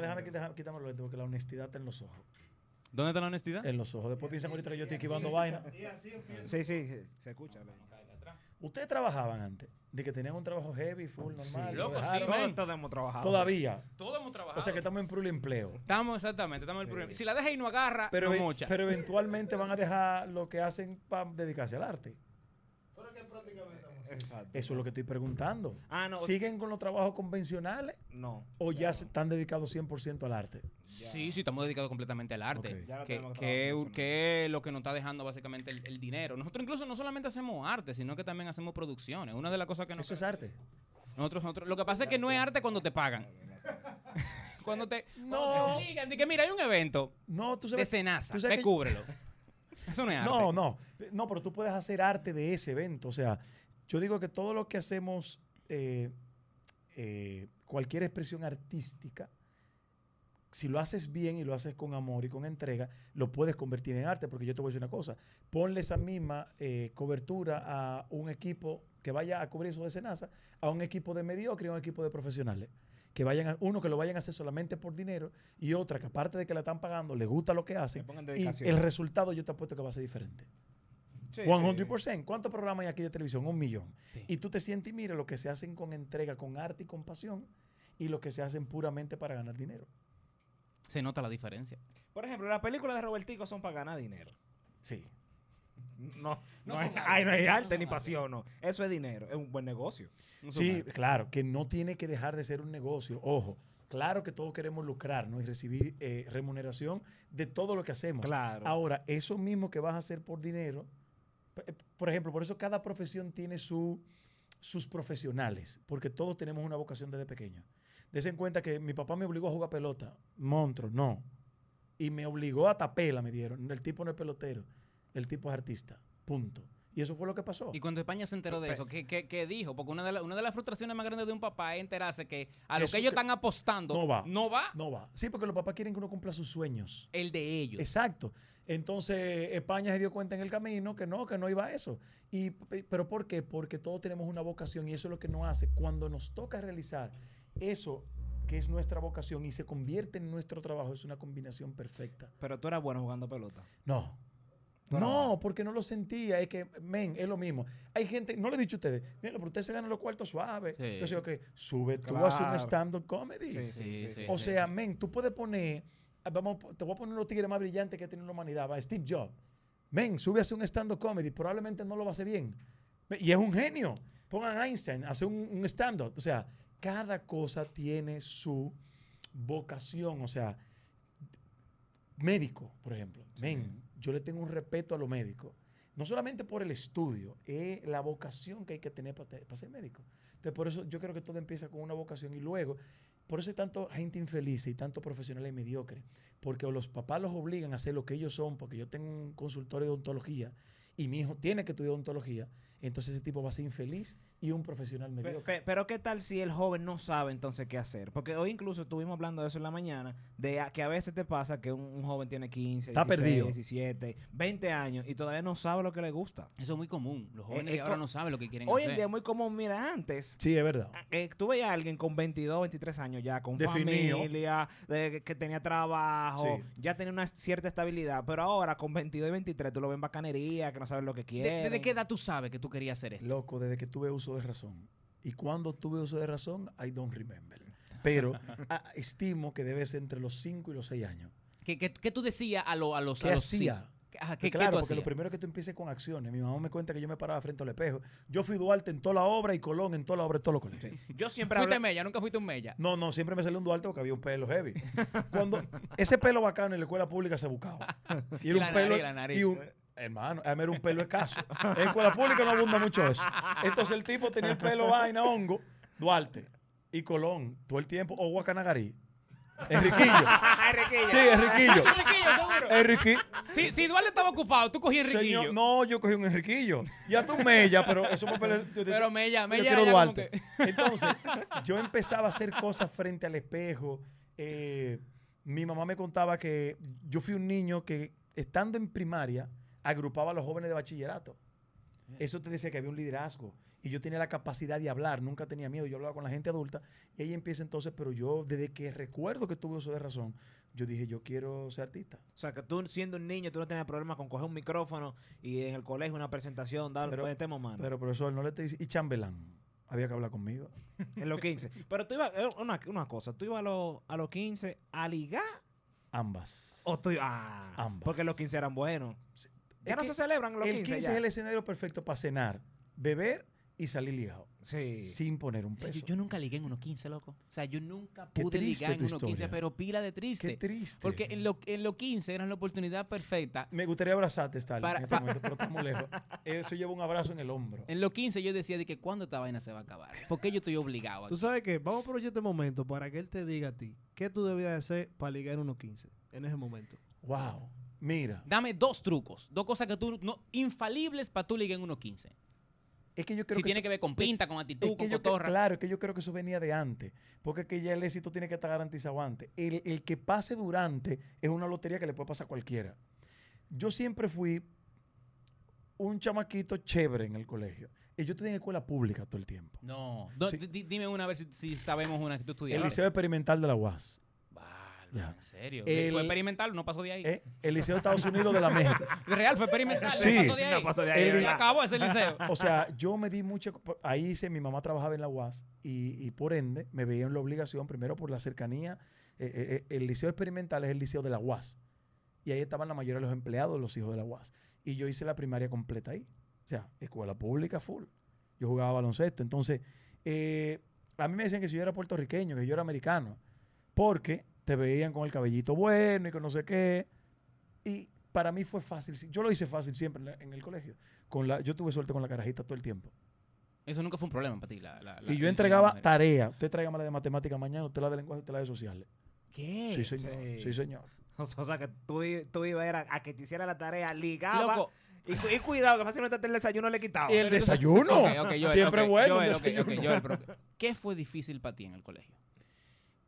Déjame quitar- quitarme los lentes porque la honestidad está en los ojos. ¿Dónde está la honestidad? En los ojos. Después piensan ahorita que yo estoy esquivando vaina. Sí, sí, sí, se escucha. Ustedes trabajaban antes, de que tenían un trabajo heavy, full, normal. lo Loco, sí. Todos, todos hemos trabajado. Todavía. Todos hemos trabajado. O sea que estamos en pluriempleo. Estamos exactamente, estamos en problema. Si la deja y no agarra, Pero, no e- mocha. pero eventualmente van a dejar lo que hacen para dedicarse al arte. Exacto. Eso es lo que estoy preguntando. Ah, no. ¿Siguen con los trabajos convencionales No. o ya se están dedicados 100% al arte? Sí, sí, estamos dedicados completamente al arte. Ok. Ya no Que, tenemos que lo que nos está dejando básicamente el, el dinero. Nosotros incluso no solamente hacemos arte, sino que también hacemos producciones. Una de las cosas que nos... Eso es arte. Nosotros, nosotros, lo que pasa es que no es arte cuando te pagan. cuando te, No. digan de que mira, hay un evento No, tú de sabes. cenaza, tú sabes ve, que- cúbrelo. Eso no es arte. No, no. No, pero tú puedes hacer arte de ese evento. O sea, yo digo que todo lo que hacemos, eh, eh, cualquier expresión artística, si lo haces bien y lo haces con amor y con entrega, lo puedes convertir en arte. Porque yo te voy a decir una cosa: ponle esa misma eh, cobertura a un equipo que vaya a cubrir eso de a un equipo de mediocre y a un equipo de profesionales. Que vayan a, uno que lo vayan a hacer solamente por dinero y otra que aparte de que la están pagando, le gusta lo que hacen. Y el resultado yo te apuesto que va a ser diferente. Sí, 100%. ¿Cuántos programas hay aquí de televisión? Un millón. Sí. Y tú te sientes y mira lo que se hacen con entrega, con arte y con pasión y lo que se hacen puramente para ganar dinero. Se nota la diferencia. Por ejemplo, las películas de Robertico son para ganar dinero. Sí. No, no, No hay, no hay arte, ni pasión, no. Eso es dinero, es un buen negocio. Sí, claro, que no tiene que dejar de ser un negocio. Ojo, claro que todos queremos lucrar ¿no? y recibir eh, remuneración de todo lo que hacemos. Claro. Ahora, eso mismo que vas a hacer por dinero, por ejemplo, por eso cada profesión tiene su, sus profesionales, porque todos tenemos una vocación desde pequeño. Dese en cuenta que mi papá me obligó a jugar pelota, monstruo, no. Y me obligó a tapela, me dieron. El tipo no es pelotero, el tipo es artista, punto. Y eso fue lo que pasó. Y cuando España se enteró de eso, ¿qué, qué, qué dijo? Porque una de, la- una de las frustraciones más grandes de un papá es enterarse que a lo que ellos que- están apostando No va. no va No va. Sí, porque los papás quieren que uno cumpla sus sueños. el de ellos. Exacto. Entonces España se dio cuenta en el camino que no, que no iba a eso. Y, ¿Pero por qué? Porque todos tenemos una vocación y eso es lo que nos hace. Cuando nos toca realizar eso que es nuestra vocación y se convierte en nuestro trabajo, es una combinación perfecta. Pero tú eras bueno jugando pelota. No. Tú No, porque no lo sentía. Es que, men, es lo mismo. Hay gente, no le he dicho a ustedes, mira, pero usted se gana los cuartos suaves. Sí. Yo sé que sube tú a hacer un Claro. stand-up comedy. Sí, sí, sí. O sea, men, tú puedes poner, ah, vamos, te voy a poner los tigres más brillantes que tiene la humanidad, va, Steve Jobs. Men, sube a hacer un stand-up comedy, probablemente no lo va a hacer bien. Y es un genio. Pongan a Einstein, hace un, un stand-up. O sea, cada cosa tiene su vocación. O sea, médico, por ejemplo. Men, yo le tengo un respeto a los médicos. No solamente por el estudio, es la vocación que hay que tener para, ser médico. Entonces, por eso yo creo que todo empieza con una vocación y luego, por eso hay tanto gente infeliz y tanto profesionales mediocres, porque los papás los obligan a hacer lo que ellos son, porque yo tengo un consultorio de odontología y mi hijo tiene que estudiar odontología, entonces ese tipo va a ser infeliz y un profesional mediocre. pe- Pero, ¿qué tal si el joven no sabe entonces qué hacer? Porque hoy incluso estuvimos hablando de eso en la mañana, de a- que a veces te pasa que un, un joven tiene 15, Está 16, perdido. 17, 20 años y todavía no sabe lo que le gusta. Eso es muy común. Los jóvenes Eh, eh, ahora no saben lo que quieren Hoy en hacer. día es muy común, mira, antes Sí, es verdad. eh, tú veías a alguien con 22, 23 años ya, con Definido. familia, de- que tenía trabajo, Sí. ya tenía una cierta estabilidad, pero ahora con 22 y 23 tú lo ves en bacanería, que no sabes lo que quiere. ¿Desde qué edad tú sabes que tú querías hacer esto? Loco, desde que tuve uso de razón. Y cuando tuve uso de razón, I don't remember. Pero ah, estimo que debe ser entre los 5 y los 6 años. ¿Qué, qué, qué tú decías a, lo- a los ¿Qué a los hacía? sí? Ajá, ¿qué, qué claro, tú porque lo primero que tú empieces con acciones. Mi mamá me cuenta que yo me paraba frente al espejo. Yo fui Duarte en toda la obra y Colón en toda la obra de todos los colegios. Yo siempre ¿Fuiste mella? ¿Nunca fuiste un mella? No, no, siempre me salió un Duarte porque había un pelo heavy. Cuando ese pelo bacano en la escuela pública se buscaba. Y era Y la un pelo. nariz, la nariz. y un- hermano, a mí era un pelo escaso. En escuela pública no abunda mucho eso. Entonces el tipo tenía el pelo vaina, hongo, Duarte y Colón, todo el tiempo, o Guacanagarí. Enriquillo. Enriquillo. Sí, Enriquillo. Enriquillo, seguro. Enriquillo. Si, si Duarte estaba ocupado, tú cogías Enriquillo. Señor, no, yo cogí un Enriquillo. Ya tú Mella, pero eso yo- Pero Mella, yo Mella quiero ya como Duarte. que- Entonces, yo empezaba a hacer cosas frente al espejo. Eh, mi mamá me contaba que yo fui un niño que, estando en primaria, agrupaba a los jóvenes de bachillerato. Eso te decía que había un liderazgo. Y yo tenía la capacidad de hablar, nunca tenía miedo. Yo hablaba con la gente adulta. Y ahí empieza entonces, pero yo desde que recuerdo que tuve uso de razón, yo dije, yo quiero ser artista. O sea, que tú siendo un niño, tú no tenías problema con coger un micrófono y en el colegio una presentación, dar Pero- metemos mano. Pero profesor, no le te dice, y chambelán, había que hablar conmigo. en los 15. Pero tú ibas, eh, una, una cosa, tú ibas a, los- a los 15 a ligar Ambas. o tú ah, Ambas. Porque los 15 eran buenos. Ya Es no se celebran los el 15. 15 ya. es el escenario perfecto para cenar, beber y salir ligado. Sí. Sin poner un peso. yo nunca ligué en 1.15, loco. O sea, yo nunca pude triste ligar en 1.15, historia. pero pila de Qué triste. triste. Porque en los en lo 15 eran la oportunidad perfecta. Me gustaría abrazarte, Stalin, Para- en este momento, pero estamos lejos. Eso lleva un abrazo en el hombro. En los 15 yo decía de que cuándo esta vaina se va a acabar. ¿Por qué yo estoy obligado? Tú aquí? sabes qué, vamos a aprovechar este momento para que él te diga a ti qué tú debías hacer para ligar unos 15 en ese momento. Wow. Mira, Dame dos trucos, dos cosas que tú no infalibles para tú ligar en 1.15. es que yo creo Si que tiene eso- que ver con pinta, con actitud, es que con que- cotorra. claro, es que yo creo que eso venía de antes. Porque es que ya el éxito tiene que estar garantizado antes. El, el que pase durante es una lotería que le puede pasar a cualquiera. Yo siempre fui un chamaquito chévere en el colegio. Y yo estudié en escuela pública todo el tiempo. No, Sí. dime una a ver si, si sabemos una que tú El estudiaste. Liceo Experimental de la UAS. Ya. en serio. El- Fue experimental, no pasó de ahí. ¿eh? El Liceo de Estados Unidos de la México. Real fue experimental, Sí. no pasó de ahí. No pasó de ahí, El- Se acabó ese liceo. O sea, yo me di mucho. Ahí hice, mi mamá trabajaba en la UAS y, y por ende me veía en la obligación, primero por la cercanía. eh, eh, eh, el liceo experimental es el liceo de la UAS. Y ahí estaban la mayoría de los empleados, los hijos de la UAS. Y yo hice la primaria completa ahí. O sea, escuela pública full. Yo jugaba baloncesto. Entonces, eh, a mí me decían que si yo era puertorriqueño, que yo era americano. Porque te veían con el cabellito bueno y con no sé qué. Y para mí fue fácil. Yo lo hice fácil siempre en, la- en el colegio. Con la, yo tuve suerte con la carajita todo el tiempo. Eso nunca fue un problema para ti. La, la- la- y yo entregaba tarea. Usted tráigame la de matemática mañana, usted la de lenguaje, usted la de sociales. ¿Qué? Sí, señor. Sí. Sí, señor. O sea, que tú, tú ibas era a que te hiciera la tarea, ligaba. Loco, Y, cu- y cuidado, que fácilmente hasta el desayuno le quitaba. Y el desayuno. ok, ok, Joel, Siempre bueno. Joel, el desayuno. Joel, pero ¿Qué fue difícil para ti en el colegio?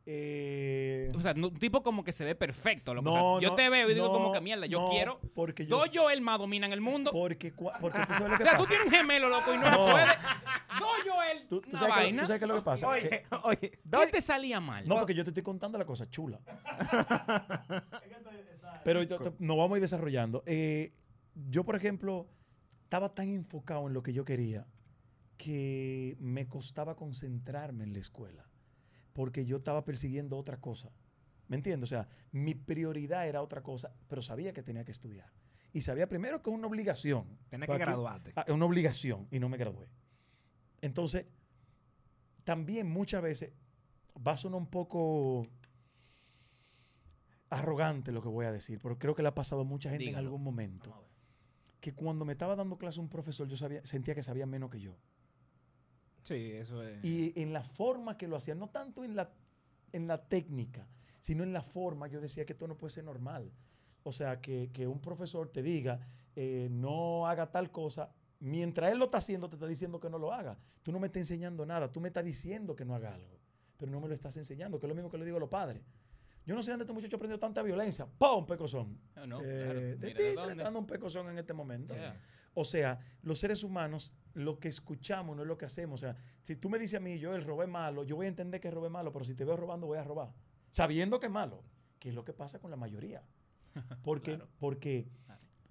Eh, O sea, no- un tipo como que se ve perfecto. O no, sea, yo no, te veo y digo como que mierda, yo no, quiero. Porque yo. Dos Joel más dominan el mundo. Porque, tú sabes lo O que sea, tú pasa. tienes un gemelo, loco, y no, No. lo puedes. Dos Joel, Tú, tú una sabes que, tú sabes qué es lo que pasa. Oye, Que- oye, ¿Qué te salía mal? no, porque yo te estoy contando la cosa chula. Pero yo te- nos vamos a ir desarrollando. Eh, yo, por ejemplo, estaba tan enfocado en lo que yo quería que me costaba concentrarme en la escuela. Porque yo estaba persiguiendo otra cosa. ¿Me entiendes? O sea, mi prioridad era otra cosa, pero sabía que tenía que estudiar. Y sabía primero que es una obligación. Tienes que graduarte. Ah, es una obligación y no me gradué. Entonces, también muchas veces va a sonar un poco arrogante lo que voy a decir, pero creo que le ha pasado a mucha gente Dígalo. en algún momento. Que cuando me estaba dando clase un profesor, yo sabía, sentía que sabía menos que yo. Sí, eso es. Y en la forma que lo hacía, no tanto en la, en la técnica, sino en la forma, yo decía que esto no puede ser normal. O sea, que, que un profesor te diga, eh, no haga tal cosa, mientras él lo está haciendo, te está diciendo que no lo haga. Tú no me estás enseñando nada, tú me estás diciendo que no haga algo, pero no me lo estás enseñando, que es lo mismo que le digo a los padres. Yo no sé dónde este muchacho aprendió tanta violencia. ¡Pum! Pecozón. No, no, Eh, claro. dando un pecozón en este momento. Yeah. O sea, los seres humanos, lo que escuchamos no es lo que hacemos. O sea, si tú me dices a mí, yo el robé malo, yo voy a entender que robé malo, pero si te veo robando, voy a robar. Sabiendo que es malo. Que es lo que pasa con la mayoría. Porque, Claro. porque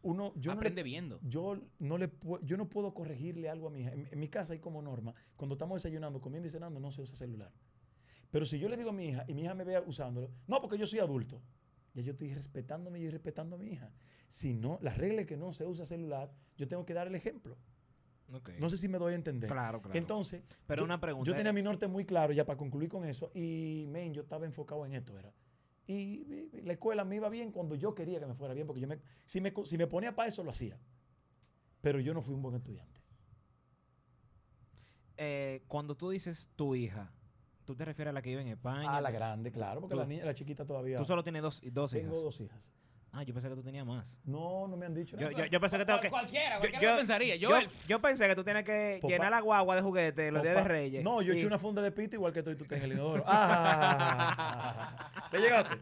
uno, yo no, Aprende le, viendo. yo, no le yo no puedo corregirle algo a mi hija. En, en mi casa hay como norma, cuando estamos desayunando, comiendo y cenando, no se usa celular. Pero si yo le digo a mi hija y mi hija me ve usándolo, no, porque yo soy adulto. Ya yo estoy respetándome y respetando a mi hija. Si no, la regla es que no se usa celular, yo tengo que dar el ejemplo. No sé si me doy a entender. Claro, claro. Entonces, Pero yo, una pregunta. yo tenía mi norte muy claro ya para concluir con eso y, men, yo estaba enfocado en esto, era. Y, la escuela me iba bien cuando yo quería que me fuera bien, porque yo me, si, me, si me ponía para eso, lo hacía. Pero yo no fui un buen estudiante. eh, cuando tú dices tu hija, ¿tú te refieres a la que vive en España? Ah, la grande, claro, porque la niña, la chiquita todavía. Tú solo tienes dos, dos tengo hijas. dos hijas. Ah, yo pensé que tú tenías más. No, no me han dicho Yo, nada. yo, yo pensé que tengo que. Cualquiera, yo- cualquiera yo- lo pensaría. Yo, yo pensé que tú tienes que llenar la guagua de juguetes los días de Reyes. No, yo y- eché una funda de pito igual que tú y tú tenés el inodoro. Ah, ¿Le llegaste?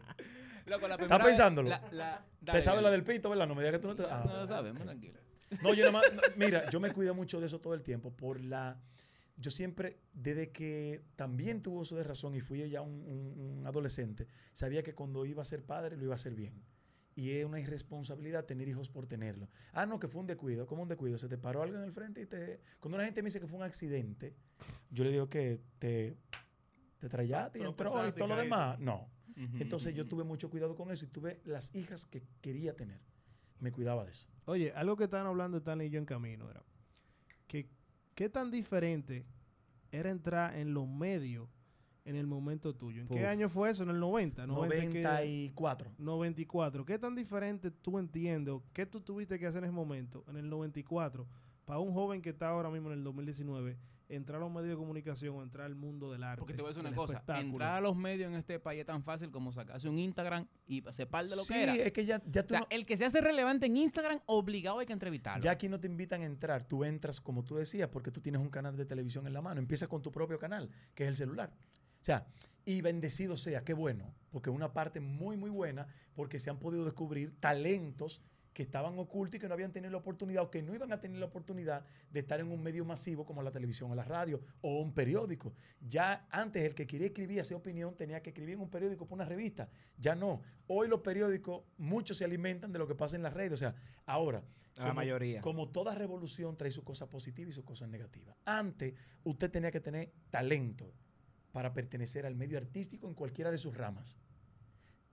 loco, la ¿Estás pensándolo? la- la- ¿Te dale, sabes dale. la del pito, verdad? No me digas que tú no te... Ah, No lo sabemos, tranquilo. No, yo nada más, no, mira, yo me cuido mucho de eso todo el tiempo por la... Yo siempre, desde que también tuve uso de razón y fui ya un, un- un adolescente, sabía que cuando iba a ser padre lo iba a hacer bien. Y es una irresponsabilidad tener hijos por tenerlo. Ah, no, que fue un descuido. ¿Cómo un descuido? Se te paró algo en el frente y te... Cuando una gente me dice que fue un accidente, yo le digo que te, te trayaste y entró y todo lo demás. No. Entonces yo tuve mucho cuidado con eso y tuve las hijas que quería tener. Me cuidaba de eso. Oye, algo que estaban hablando Stanley y yo en camino era que qué tan diferente era entrar en los medios en el momento tuyo. ¿En Puf. qué año fue eso? En el 90, 90 que- 94. 94. ¿Qué tan diferente tú entiendes o qué tú tuviste que hacer en ese momento, en el 94, para un joven que está ahora mismo en el 2019, entrar a los medios de comunicación o entrar al mundo del arte? Porque te voy a decir una cosa, entrar a los medios en este país es tan fácil como sacarse un Instagram y hacer par de lo sí, que era. es que ya, ya O tú sea, no- el que se hace relevante en Instagram, obligado hay que entrevistarlo. ya aquí no te invitan a entrar. Tú entras, como tú decías, porque tú tienes un canal de televisión en la mano. Empiezas con tu propio canal, que es el celular. O sea, y bendecido sea, qué bueno. Porque una parte muy, muy buena, porque se han podido descubrir talentos que estaban ocultos y que no habían tenido la oportunidad o que no iban a tener la oportunidad de estar en un medio masivo como la televisión o la radio o un periódico. Ya antes el que quería escribir, hacer opinión, tenía que escribir en un periódico por una revista. Ya no. Hoy los periódicos, muchos se alimentan de lo que pasa en las redes. O sea, ahora... La como- mayoría. Como toda revolución trae sus cosas positivas y sus cosas negativas. Antes, usted tenía que tener talento para pertenecer al medio artístico en cualquiera de sus ramas.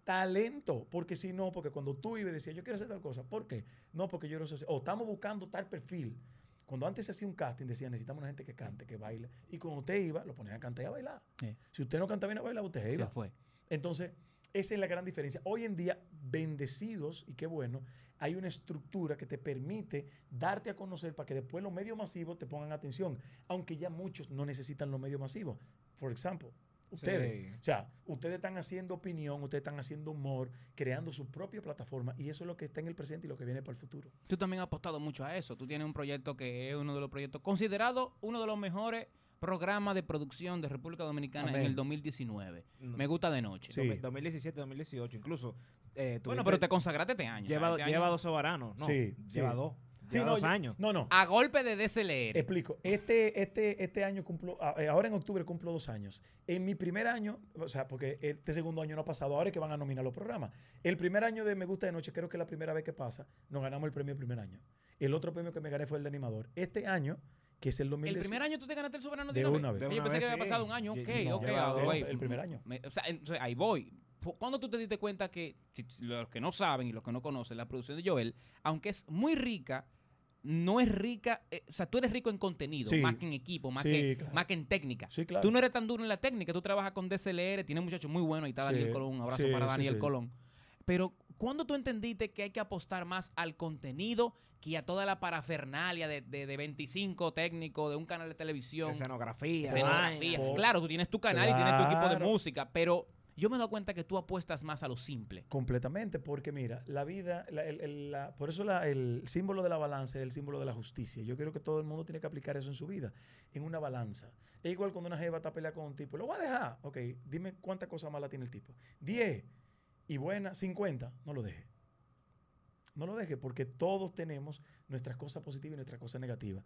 Talento, porque si no, porque cuando tú ibas decías, yo quiero hacer tal cosa, ¿por qué? No, porque yo no sé hacer, o estamos buscando tal perfil. Cuando antes se hacía un casting, decían, necesitamos una gente que cante, que baile. Y cuando usted iba, lo ponían a cantar y a bailar. Sí. Si usted no canta bien a bailar, usted Se iba. fue. Entonces, esa es la gran diferencia. Hoy en día, bendecidos, y qué bueno, hay una estructura que te permite darte a conocer para que después los medios masivos te pongan atención, aunque ya muchos no necesitan los medios masivos. Por ejemplo, ustedes. Sí. O sea, ustedes están haciendo opinión, ustedes están haciendo humor, creando su propia plataforma, y eso es lo que está en el presente y lo que viene para el futuro. Tú también has apostado mucho a eso. Tú tienes un proyecto que es uno de los proyectos considerado uno de los mejores programas de producción de República Dominicana en el 2019. No. Me gusta de noche. Sí. 2017, 2018, incluso. eh, Bueno, pero te consagraste este año. lleva, este lleva año- dos soberanos. No, Sí, lleva sí. dos. Sí, no, dos yo- años. No, no. A golpe de DSLR. Explico. Este, este, este año cumplo, a- eh, ahora en octubre cumplo dos años. En mi primer año, o sea, porque este segundo año no ha pasado, ahora es que van a nominar los programas. El primer año de Me Gusta de Noche, creo que es la primera vez que pasa, nos ganamos el premio el primer año. El otro premio que me gané fue el de animador. Este año, que es el el 2010. primer año tú te ganaste el soberano De de una vez. Yo pensé que había sí. pasado un año. Ok, no, ok, ah. El primer año. Me- o sea, ahí voy. ¿Cuándo tú te diste cuenta que, si los que no saben y los que no conocen, la producción de Joel, aunque es muy rica, no es rica, eh, o sea, tú eres rico en contenido, Sí. más que en equipo, más, Sí, que, claro. más que en técnica. Sí, claro. Tú no eres tan duro en la técnica, tú trabajas con DSLR, tienes muchachos muy buenos, ahí está Sí, Daniel Colón, un abrazo sí, para Daniel sí. Colón. Pero, ¿cuándo tú entendiste que hay que apostar más al contenido que a toda la parafernalia de, de, de 25 técnicos de un canal de televisión? Escenografía. Claro, tú tienes tu canal y tienes tu equipo de música, pero yo me dado cuenta que tú apuestas más a lo simple. Completamente, porque mira, la vida, por eso la- el símbolo de la balanza es el símbolo de la justicia. Yo creo que todo el mundo tiene que aplicar eso en su vida, en una balanza. Es igual cuando una jeva está peleando con un tipo, lo voy a dejar. Ok, dime cuántas cosas malas tiene el tipo. 10 y buena, 50, no lo deje. No lo deje, porque todos tenemos nuestras cosas positivas y nuestras cosas negativas.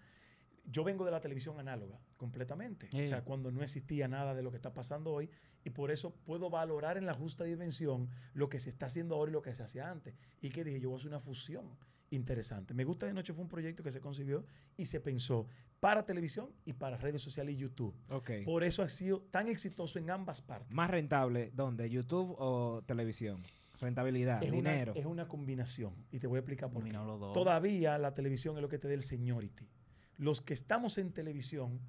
Yo vengo de la televisión análoga, completamente. O sea, cuando no existía nada de lo que está pasando hoy, y por eso puedo valorar en la justa dimensión lo que se está haciendo ahora y lo que se hacía antes. Y que dije, yo voy a hacer una fusión interesante. Me gusta de noche fue un proyecto que se concibió y se pensó para televisión y para redes sociales y YouTube. Ok. Por eso ha sido tan exitoso en ambas partes. Más rentable, ¿dónde? ¿YouTube o televisión? Rentabilidad, es, dinero. Una, es una combinación y te voy a explicar por qué. Combinado los dos. Todavía la televisión es lo que te da el seniority. Los que estamos en televisión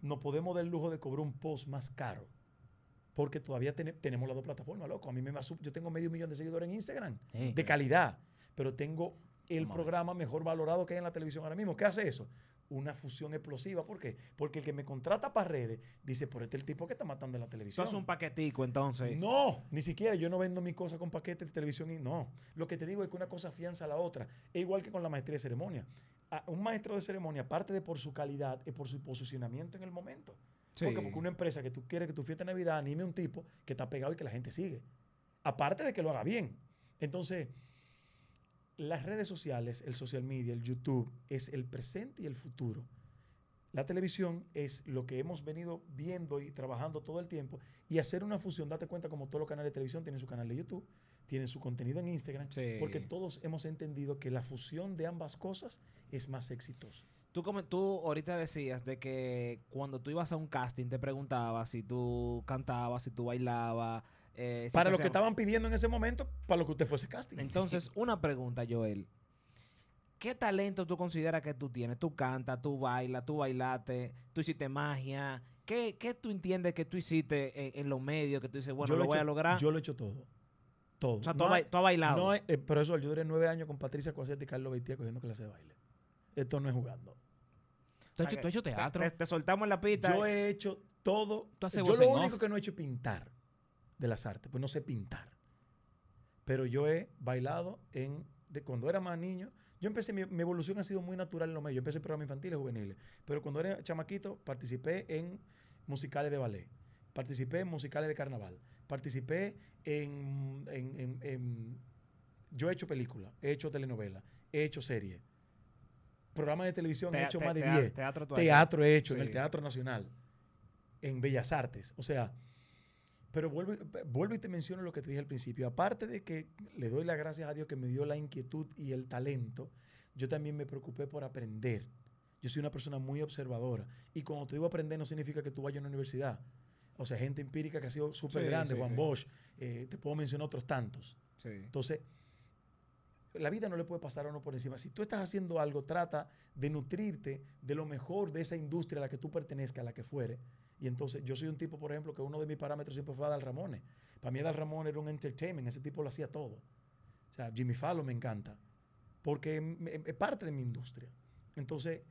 no podemos dar el lujo de cobrar un post más caro. Porque todavía tene- tenemos las dos plataformas, loco. A mí me yo tengo medio millón de seguidores en Instagram, de calidad, pero tengo el Vamos programa mejor valorado que hay en la televisión ahora mismo. ¿Qué hace eso? Una fusión explosiva. ¿Por qué? Porque el que me contrata para redes dice, por este es el tipo que está matando en la Eso televisión. es un paquetico, entonces. No, ni siquiera. Yo no vendo mi cosa con paquetes de televisión y no. Lo que te digo es que una cosa afianza a la otra. Es igual que con la maestría de ceremonia. A- un maestro de ceremonia, aparte de por su calidad, es por su posicionamiento en el momento. Sí. Porque, porque una empresa que tú quieres que tu fiesta de Navidad anime a un tipo que está pegado y que la gente sigue. Aparte de que lo haga bien. Entonces, las redes sociales, el social media, el YouTube, es el presente y el futuro. La televisión es lo que hemos venido viendo y trabajando todo el tiempo y hacer una fusión, date cuenta como todos los canales de televisión tienen su canal de YouTube, tienen su contenido en Instagram, Sí. porque todos hemos entendido que la fusión de ambas cosas es más exitosa. Tú, come- tú ahorita decías de que cuando tú ibas a un casting te preguntabas si tú cantabas, si tú bailabas. eh, si Para lo que estaban pidiendo en ese momento, para lo que usted fuese casting. Entonces, una pregunta, Joel. ¿Qué talento tú consideras que tú tienes? Tú cantas, tú bailas, tú bailaste, tú hiciste magia. ¿Qué, qué tú entiendes que tú hiciste en, en los medios? Que tú dices, bueno, Yo lo voy a lograr. Yo lo he hecho todo. Todo. o sea, tú, No has, tú bailado. No, eh, profesor, yo duré nueve años con Patricia Cosette y Carlos Beitía cogiendo clase de baile. Esto no es jugando. ¿Tú O has sea hecho, tú has hecho te, teatro? te- te soltamos en la pista. Yo he hecho todo. Tú haces yo lo único off. que no he hecho es pintar de las artes, pues no sé pintar. Pero yo he bailado en de cuando era más niño. Yo empecé, mi, mi evolución ha sido muy natural en los medios. Yo empecé en programas infantiles, juveniles. Pero cuando era chamaquito, participé en musicales de ballet. Participé en musicales de carnaval. Participé en, en- en- en- yo he hecho películas, he hecho telenovelas, he hecho series. Programas de televisión he hecho te- más de tea- 10. Teatro. Teatro he hecho en el. Teatro Nacional, en Bellas Artes. O sea, pero vuelvo, vuelvo y te menciono lo que te dije al principio. Aparte de que le doy las gracias a Dios que me dio la inquietud y el talento, yo también me preocupé por aprender. Yo soy una persona muy observadora. Y cuando te digo aprender, no significa que tú vayas a una universidad. O sea, gente empírica que ha sido súper Sí, grande, sí, Juan sí. Bosch, eh, te puedo mencionar otros tantos. Entonces, la vida no le puede pasar a uno por encima. Si tú estás haciendo algo, trata de nutrirte de lo mejor de esa industria a la que tú pertenezcas, a la que fuere. Y entonces, yo soy un tipo, por ejemplo, que uno de mis parámetros siempre fue Adal Ramones. Para mí Adal Ramones era un entertainment, ese tipo lo hacía todo. O sea, Jimmy Fallon me encanta, porque es parte de mi industria. Entonces,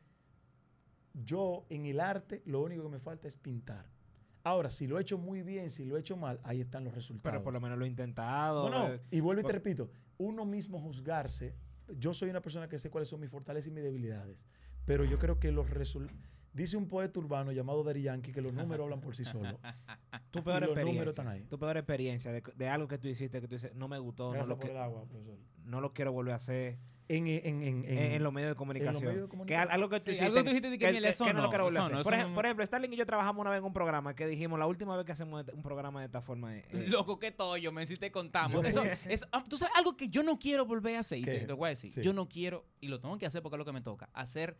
yo en el arte lo único que me falta es pintar. Ahora, si lo he hecho muy bien, si lo he hecho mal, ahí están los resultados. Pero por lo menos lo he intentado. No, no, y vuelvo y te repito, uno mismo juzgarse, yo soy una persona que sé cuáles son mis fortalezas y mis debilidades, pero yo creo que los resultados, dice un poeta urbano llamado Daddy Yankee que los números hablan por sí solos. tu peor y los números experiencia. están ahí. Tu peor experiencia de, de algo que tú hiciste que tú dices, no me gustó, no lo, por que- el agua, profesor. no lo quiero volver a hacer. En, en, en, en, en, en los medios de comunicación. medios de Que comunicación. al- algo que tú Sí, hiciste. algo que tú dijiste que, eso no, lo no, quiero volver a eso hacer. no, por, eso ej- no- por ejemplo, Starling y yo trabajamos una vez en un programa que dijimos, la última vez que hacemos un programa de esta forma es... eh, Loco, qué tollo, me si te contamos. Eso, es, ah, tú sabes algo que yo no quiero volver a hacer. Y te, voy a decir. Sí. Yo no quiero, y lo tengo que hacer porque es lo que me toca, hacer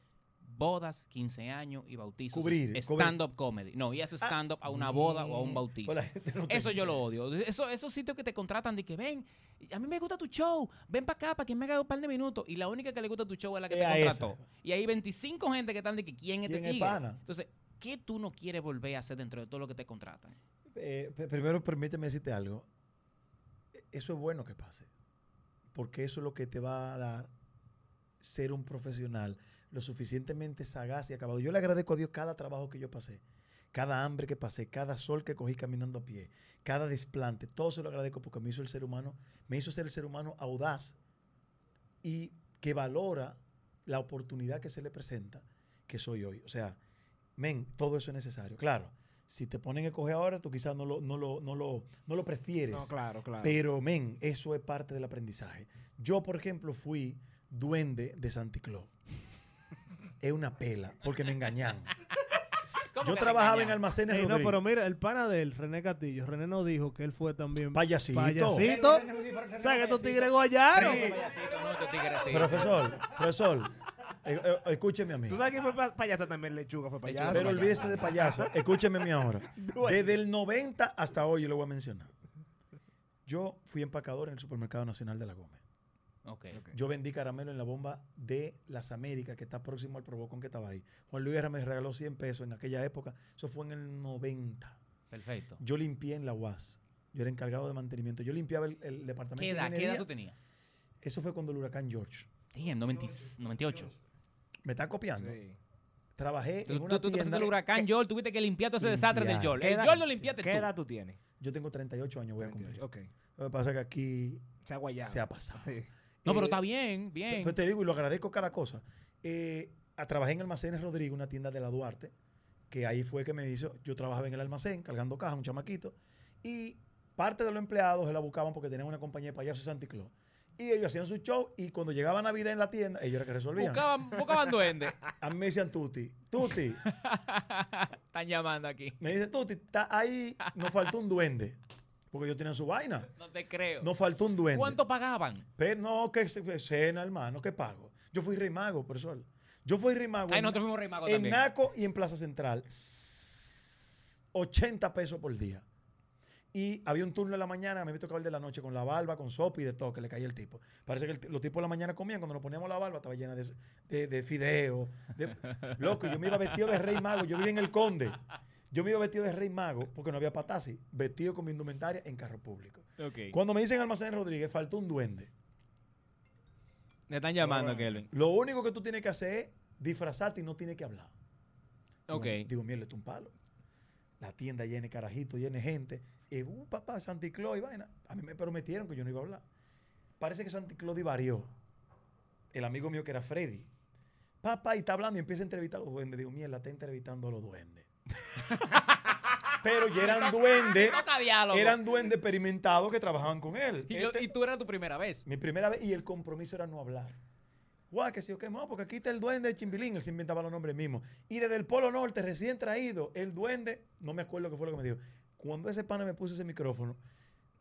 bodas, 15 años y bautizos. Stand-up comedy. No, y hacer stand-up a una boda o a un bautizo. Pues no Eso yo lo odio. Eso, esos sitios que te contratan de que ven, a mí me gusta tu show, ven para acá para que me haga un par de minutos. Y la única que le gusta tu show es la que te contrató. esa. Y hay 25 gente que están de que quién es ¿Quién este es pana? Entonces, ¿qué tú no quieres volver a hacer dentro de todo lo que te contratan? Eh, primero, permíteme decirte algo. E- Eso es bueno que pase. Porque eso es lo que te va a dar ser un profesional lo suficientemente sagaz y acabado. Yo le agradezco a Dios cada trabajo que yo pasé, cada hambre que pasé, cada sol que cogí caminando a pie, cada desplante. Todo se lo agradezco porque me hizo el ser humano, me hizo ser el ser humano audaz y que valora la oportunidad que se le presenta, que soy hoy. O sea, men, todo eso es necesario. Claro, si te ponen a escoger ahora, tú quizás no lo, no lo, no lo, no lo prefieres. no, claro, claro. Pero, men, eso es parte del aprendizaje. Yo, por ejemplo, fui duende de Santi Claus. Es una pela, porque me engañan. Yo trabajaba en almacenes Ey, no, Rodríguez. pero mira, el pana de él, René Castillo, René nos dijo que él fue también Payasito. payasito. ¿Sabes que estos tigres guayaron? Profesor, profesor, eh, eh, escúcheme a mí. ¿Tú sabes quién fue pa- payaso también? Lechuga fue Lechuga payaso. Pero payaso. olvídese de payaso. Escúcheme a mí ahora. Desde el 90 hasta hoy, yo lo voy a mencionar. Yo fui empacador en el Supermercado Nacional de La Gómez. Yo vendí caramelo en la bomba de las Américas, que está próximo al Provocón que estaba ahí. Juan Luis Guerra me regaló 100 pesos en aquella época. Eso fue en el 90. Perfecto. Yo limpié en la UAS. Yo era encargado de mantenimiento. Yo limpiaba el, el departamento ¿Qué de edad, ¿Qué ingeniería. edad tú tenías? Eso fue cuando el huracán George. Sí, en 90 98. ¿Me está copiando? Sí. Trabajé Tú, en tú, una tú pasaste tienda. el huracán George, tuviste que limpiar todo ese desastre del. George. ¿Qué El edad- George lo limpiaste ¿Qué tú. edad tú tienes? Yo tengo 38 años, voy a cumplir. Ok. Lo que pasa es que aquí Se ha guayado. se ha pasado. Sí. No, pero Eh, está bien, bien. Pues te digo, y lo agradezco cada cosa. Eh, a- trabajé en Almacenes Rodrigo, una tienda de la Duarte, que ahí fue que me hizo, yo trabajaba en el almacén, cargando cajas, un chamaquito, y parte de los empleados se la buscaban porque tenían una compañía de payasos Santi Claus. Y ellos hacían su show y cuando llegaba Navidad en la tienda, ellos era que resolvían. Buscaban, buscaban duende. A mí me decían Tuti, Tuti, Están llamando aquí. me dice Tuti, está ahí, nos faltó un duende. Porque ellos tenían su vaina. No te creo. Nos faltó un duende. ¿Cuánto pagaban? Pero no, que cena, hermano, ¿qué pago? Yo fui rey mago, profesor. Yo fui rey mago. Ay, en- nosotros fuimos Rey Mago en también. Naco y en Plaza Central. s- 80 pesos por día. Y había un turno en la mañana, me tocaba el de la noche con la barba, con sopa y de todo, que le caía el tipo. Parece que el los tipos de la mañana comían, cuando nos poníamos la barba estaba llena de, de, de fideo. de- loco, yo me iba vestido de rey mago, yo vivía en el Conde. Yo me iba vestido de rey mago porque no había patasi, vestido con mi indumentaria en carro público. Cuando me dicen Almacén Rodríguez, faltó un duende. Me están llamando, Kelvin. Lo único que tú tienes que hacer es disfrazarte y no tienes que hablar. Ok. Digo, Digo, mierda, esto es un palo. La tienda llena de carajitos, llena de gente. Y un papá, Santa Claus y vaina. A mí me prometieron que yo no iba a hablar. Parece que Santa Claus divarió. El amigo mío que era Freddy. Papá, y está hablando y empieza a entrevistar a los duendes. Digo, mierda, está entrevistando a los duendes. Pero ya eran duendes. Eran duendes experimentados que trabajaban con él. y, Este- y tú eras tu primera vez. mi primera vez y el compromiso era no hablar. Guau, que si yo qué, no, porque aquí está el duende de Chimbilín, él se inventaba los nombres mismos. Y desde el Polo Norte, recién traído, el duende, no me acuerdo qué fue lo que me dijo. Cuando ese pana me puso ese micrófono,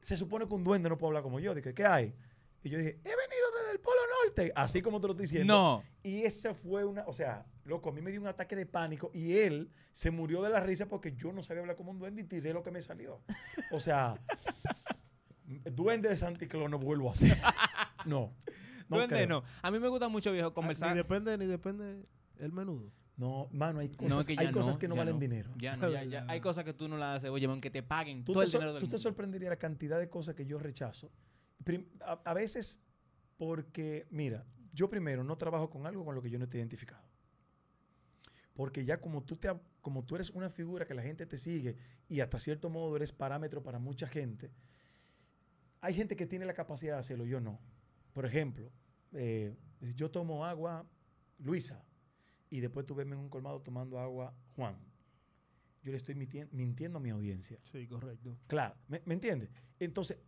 se supone que un duende no puede hablar como yo. Dije, ¿qué hay? Y yo dije, he venido desde el Polo Norte, así como te lo estoy diciendo. No. Y esa fue una, o sea, loco, a mí me dio un ataque de pánico y él se murió de la risa porque yo no sabía hablar como un duende y tiré lo que me salió. O sea, duende de Santa Claus no vuelvo a hacer. No. no Duende creo. no. A mí me gusta mucho, viejo, Ah, Ni conversar. depende, ni depende el menudo. No, mano, hay cosas, No, que ya hay cosas no, que no valen no. dinero. Ya no, ya, ya. Hay cosas que tú no las haces. Oye, aunque te paguen Tú, todo te, el dinero del tú te mundo. sorprenderías la cantidad de cosas que yo rechazo. Prim- a, a veces porque, mira, yo primero no trabajo con algo con lo que yo no esté identificado. Porque ya como tú, te, como tú eres una figura que la gente te sigue y hasta cierto modo eres parámetro para mucha gente, hay gente que tiene la capacidad de hacerlo, yo no. Por ejemplo, eh, yo tomo agua Luisa y después tú ves en un colmado tomando agua Juan. Yo le estoy mintien- mintiendo a mi audiencia. Sí, correcto. Claro, ¿me, me entiendes? Entonces,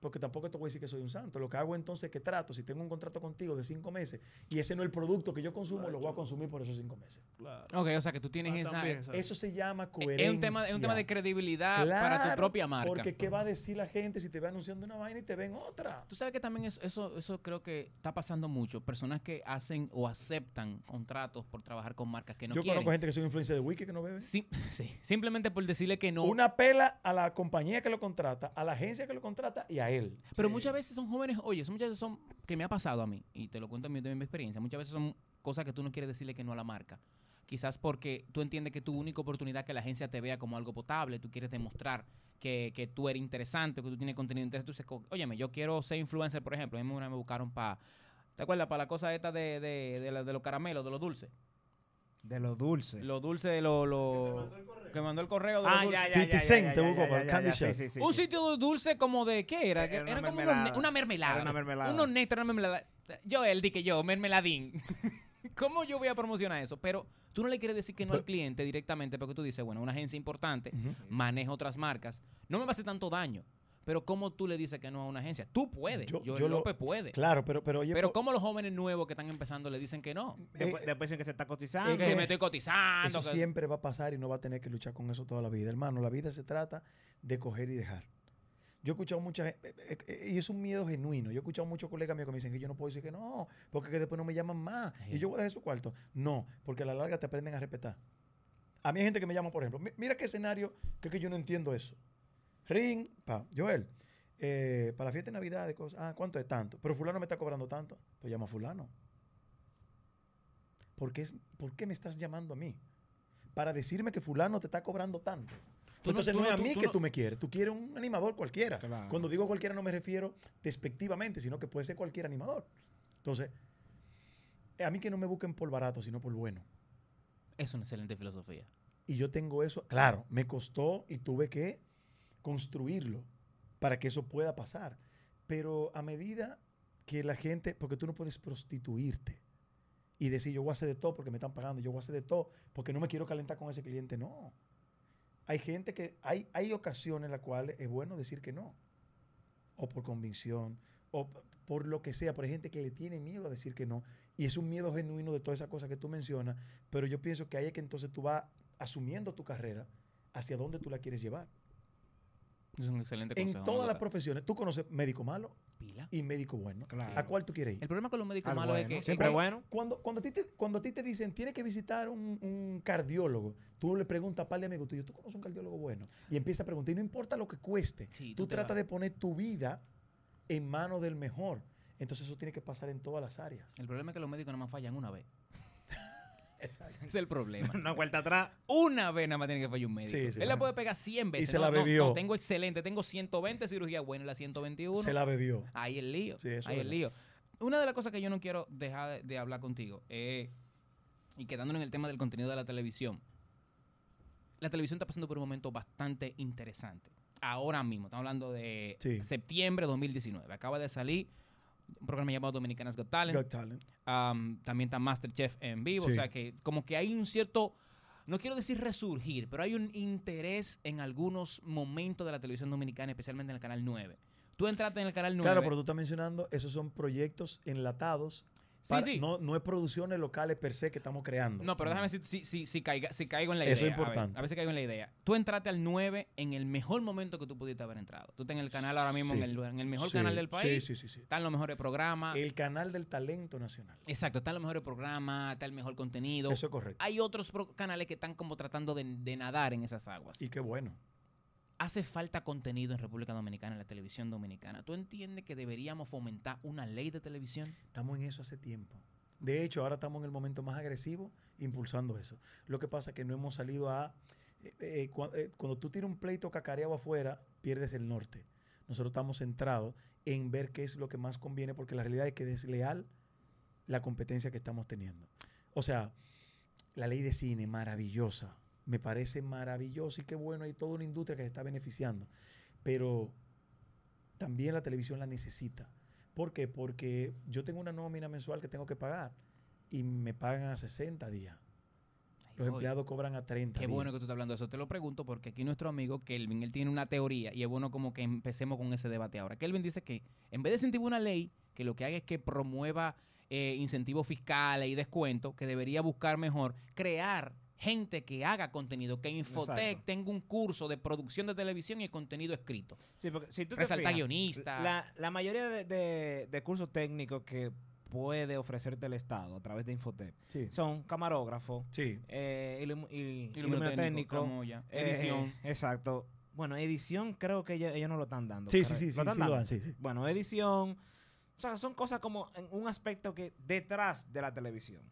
porque tampoco te voy a decir que soy un santo. Lo que hago entonces es que trato, si tengo un contrato contigo de cinco meses y ese no es el producto que yo consumo, lo voy a consumir por esos cinco meses. Claro. Ok, o sea que tú tienes Ah, esa. Eso se llama coherencia. es un tema, es un tema de credibilidad para tu propia marca. Porque ¿qué va a decir la gente si te ve anunciando una vaina y te ven otra? Tú sabes que también eso, eso, eso creo que está pasando mucho. Personas que hacen o aceptan contratos por trabajar con marcas que no yo quieren. conozco gente que soy influencer de Wiki que no bebe. Sim- sí, simplemente por decirle que no. Una pela a la compañía que lo contrata, a la agencia que lo contrata y a él. Pero muchas veces son jóvenes, oye, muchas veces son, que me ha pasado a mí, y te lo cuento a mí de mi experiencia, muchas veces son cosas que tú no quieres decirle que no a la marca. Quizás porque tú entiendes que tu única oportunidad que la agencia te vea como algo potable, tú quieres demostrar que, que tú eres interesante, que tú tienes contenido interesante. Tú dices, óyeme, yo quiero ser influencer, por ejemplo. A mí una vez me buscaron para, ¿te acuerdas? Para la cosa esta de, de, de, la- de los caramelos, de los dulces. De lo dulce. Los dulces, los... Lo, que mandó el correo de Ah, ya, ya, 50 ya, Cent ya, te ya, buscó ya, para ya, el candy shop. sí, sí, un sí. sitio de dulce como de, ¿qué era? Era Que una Era como mermelada. una mermelada. Era una mermelada. Unos néctares, una mermelada. Yo, él, di que yo, mermeladín. ¿Cómo yo voy a promocionar eso? Pero tú no le quieres decir que no al cliente directamente porque tú dices, bueno, una agencia importante, Ujú. maneja otras marcas, no me va a hacer tanto daño. Pero ¿cómo tú le dices que no a una agencia? Tú puedes. Yo- Yo, yo lo- López puede. Claro, pero, pero oye, Pero ¿cómo los jóvenes nuevos que están empezando le dicen que no? Después, eh, después dicen que se está cotizando. es Que que- me estoy cotizando. Eso que- siempre va a pasar y no va a tener que luchar con eso toda la vida. Hermano, la vida se trata de coger y dejar. Yo he escuchado mucha gente, y es un miedo genuino. Yo he escuchado muchos colegas míos que me dicen que yo no puedo decir que no, porque que después no me llaman más Sí. y yo voy a dejar su cuarto. No, porque a la larga te aprenden a respetar. A mí hay gente que me llama, por ejemplo, mi- mira qué escenario que, es que yo no entiendo eso. Ring, pa, Joel, eh, para la fiesta de Navidad, de cosas, ah, ¿cuánto es tanto? Pero fulano me está cobrando tanto. Pues llama a fulano. ¿Por qué, es, ¿Por qué me estás llamando a mí? Para decirme que fulano te está cobrando tanto. Tú no- Entonces tú no, no- es a tú- mí tú que no- tú me quieres. Tú quieres un animador cualquiera. Claro. Cuando digo cualquiera no me refiero despectivamente, sino que puede ser cualquier animador. Entonces, eh, a mí que no me busquen por barato, sino por bueno. Es una excelente filosofía. Y yo tengo eso, claro, me costó y tuve que construirlo para que eso pueda pasar. Pero a medida que la gente, porque tú no puedes prostituirte y decir yo voy a hacer de todo porque me están pagando, yo voy a hacer de todo porque no me quiero calentar con ese cliente, no. Hay gente que, hay, hay ocasiones en las cuales es bueno decir que no. O por convicción, o por lo que sea, hay gente que le tiene miedo a decir que no. Y es un miedo genuino de todas esas cosas que tú mencionas, pero yo pienso que ahí es que entonces tú vas asumiendo tu carrera hacia dónde tú la quieres llevar. Es un excelente En consejo. me todas las profesiones, tú conoces médico malo Pila. y médico bueno. Claro. ¿A cuál tú quieres ir? El problema con los médicos Al malos es bueno, que siempre es que- bueno. Cuando, cuando, a ti te, cuando a ti te dicen, tienes que visitar un, un cardiólogo, tú le preguntas a par de amigos tuyos, ¿tú conoces un cardiólogo bueno? Y empieza a preguntar, y no importa lo que cueste, Sí, tú tú tratas de poner tu vida en manos del mejor. Entonces eso tiene que pasar en todas las áreas. El problema es que los médicos nada más fallan una vez. Ese es el problema. Una vuelta atrás. Una vez nada más tiene que fallar un médico. Sí, sí. Él la puede pegar 100 veces. se No, la bebió. no, tengo excelente. Tengo 120 cirugías buenas y la 121. Se la bebió. Ahí el lío. Sí, eso ahí es el lío. Una de las cosas que yo no quiero dejar de, de hablar contigo es, y quedándonos en el tema del contenido de la televisión, la televisión está pasando por un momento bastante interesante. Ahora mismo, estamos hablando de Sí. septiembre de 2019. Acaba de salir un programa llamado Dominicanas Got Talent. Got talent. Am, también está Masterchef en vivo. O sea que como que hay un cierto, no quiero decir resurgir, pero hay un interés en algunos momentos de la televisión dominicana, especialmente en el Canal 9. Tú entraste en el Canal 9. Claro, pero tú estás mencionando, esos son proyectos enlatados. Sí, para- sí. No, no es producciones locales per se que estamos creando. No, pero déjame decir si, si, si, caiga- si caigo en la Eso idea. es importante. A ver, a ver si caigo en la idea. Tú entraste al 9 en el mejor momento que tú pudiste haber entrado. Tú estás en el canal ahora mismo, Sí. en, el, en el mejor Sí, canal del país. Sí, sí, sí. sí. Están los mejores programas. El canal del talento nacional. Exacto, están los mejores programas, está el mejor contenido. Eso es correcto. Hay otros canales que están como tratando de, de nadar en esas aguas. Y qué bueno. Hace falta contenido en República Dominicana, en la televisión dominicana. ¿Tú entiendes que deberíamos fomentar una ley de televisión? Estamos en eso hace tiempo. De hecho, ahora estamos en el momento más agresivo impulsando eso. Lo que pasa es que no hemos salido a... eh, eh, eh, cuando tú tiras un pleito cacareado afuera, pierdes el norte. Nosotros estamos centrados en ver qué es lo que más conviene, porque la realidad es que es desleal la competencia que estamos teniendo. O sea, la ley de cine, maravillosa. Me parece maravillosa y qué bueno, hay toda una industria que se está beneficiando. Pero también la televisión la necesita. ¿Por qué? Porque yo tengo una nómina mensual que tengo que pagar y me pagan a 60 días. Los Oye, empleados cobran a 30 Qué días. bueno que tú estás hablando de eso. Te lo pregunto porque aquí nuestro amigo Kelvin, él tiene una teoría y es bueno como que empecemos con ese debate ahora. Kelvin dice que en vez de incentivar una ley, que lo que haga es que promueva eh, incentivos fiscales y descuentos, que debería buscar mejor crear gente que haga contenido, que Infotec Exacto. tenga un curso de producción de televisión y contenido escrito. Sí, porque si tú te Resaltar fijas, guionista. La, la mayoría de, de- de cursos técnicos que puede ofrecerte el Estado a través de Infotep Sí. son camarógrafo, Sí. eh, ilum- il- tramoya, eh, edición. exacto. Bueno, edición creo que ellos, ellos no lo están dando. Sí, sí, correcto. sí, sí, están sí lo dando? dan, sí, sí. Bueno, edición. O sea, son cosas como en un aspecto que detrás de la televisión.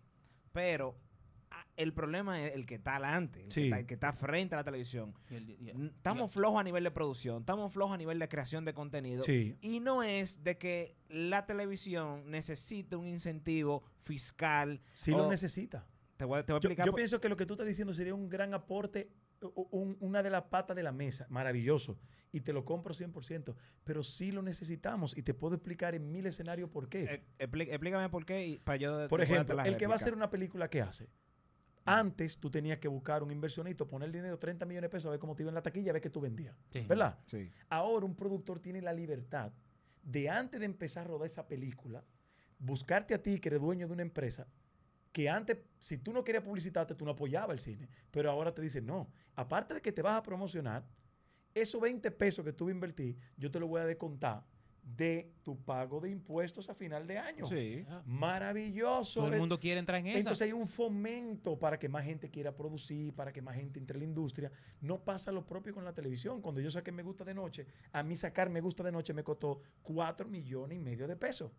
Pero el problema es el que está adelante, el, Sí. que, está, el que está frente a la televisión. Y el- y- N- Estamos flojos a nivel de producción, estamos flojos a nivel de creación de contenido. Sí. Y no es de que la televisión necesite un incentivo fiscal. Sí o- lo necesita. Te voy, a- te voy a Yo, explicar. yo por- pienso que lo que tú estás diciendo sería un gran aporte, un- una de las patas de la mesa, maravilloso, y te lo compro 100%, pero sí lo necesitamos y te puedo explicar en mil escenarios por qué. eh, explícame por qué y para yo por ejemplo, el que va a hacer una película, ¿qué hace? Antes tú tenías que buscar un inversionista, poner dinero, 30 millones de pesos, a ver cómo te iba en la taquilla, a ver qué tú vendías. Sí. ¿Verdad? Sí. Ahora un productor tiene la libertad de antes de empezar a rodar esa película, buscarte a ti, que eres dueño de una empresa, que antes, si tú no querías publicitarte, tú no apoyabas el cine. Pero ahora te dicen, no, aparte de que te vas a promocionar, esos 20 pesos que tú invertir, yo te lo voy a descontar de tu pago de impuestos a final de año. Sí. Maravilloso. Todo el mundo quiere entrar en esa. entonces hay un fomento para que más gente quiera producir, para que más gente entre en la industria. No pasa lo propio con la televisión. Cuando yo saqué Me Gusta de Noche, a mí sacar Me Gusta de Noche me costó 4 millones y medio de pesos.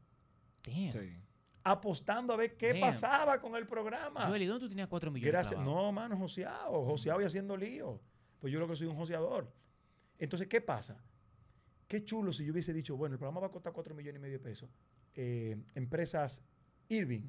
Damn. Sí. Apostando a ver qué Damn. pasaba con el programa. Joel, ¿y dónde tú tenías 4 millones? Gracias. No, mano, joseado. Joseado y haciendo lío. Pues yo lo que soy un joseador. Entonces, ¿qué pasa? Qué chulo si yo hubiese dicho, bueno, el programa va a costar 4 millones y medio de pesos. Eh, empresas Irving,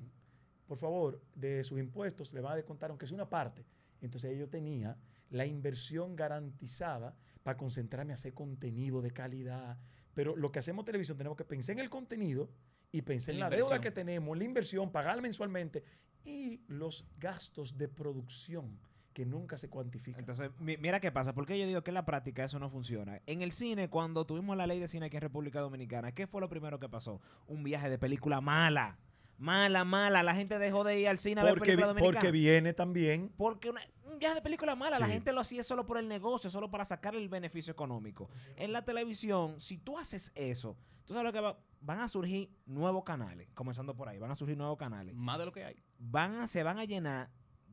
por favor, de sus impuestos le van a descontar, aunque sea una parte. Entonces yo tenía la inversión garantizada para concentrarme a hacer contenido de calidad. Pero lo que hacemos en televisión tenemos que pensar en el contenido y pensar en la la deuda que tenemos, la inversión, pagar mensualmente y los gastos de producción que nunca se cuantifican. Entonces, mi- mira qué pasa. Porque yo digo que en la práctica eso no funciona. En el cine, cuando tuvimos la ley de cine aquí en República Dominicana, ¿qué fue lo primero que pasó? Un viaje de película mala. Mala, mala. La gente dejó de ir al cine a ver porque, película dominicana. porque viene también Porque una- un viaje de película mala, la gente lo hacía solo por el negocio, solo para sacar el beneficio económico. En la televisión, si tú haces eso, tú sabes lo que va, van a surgir nuevos canales, comenzando por ahí, van a surgir nuevos canales. Más de lo que hay. Van a, se van a llenar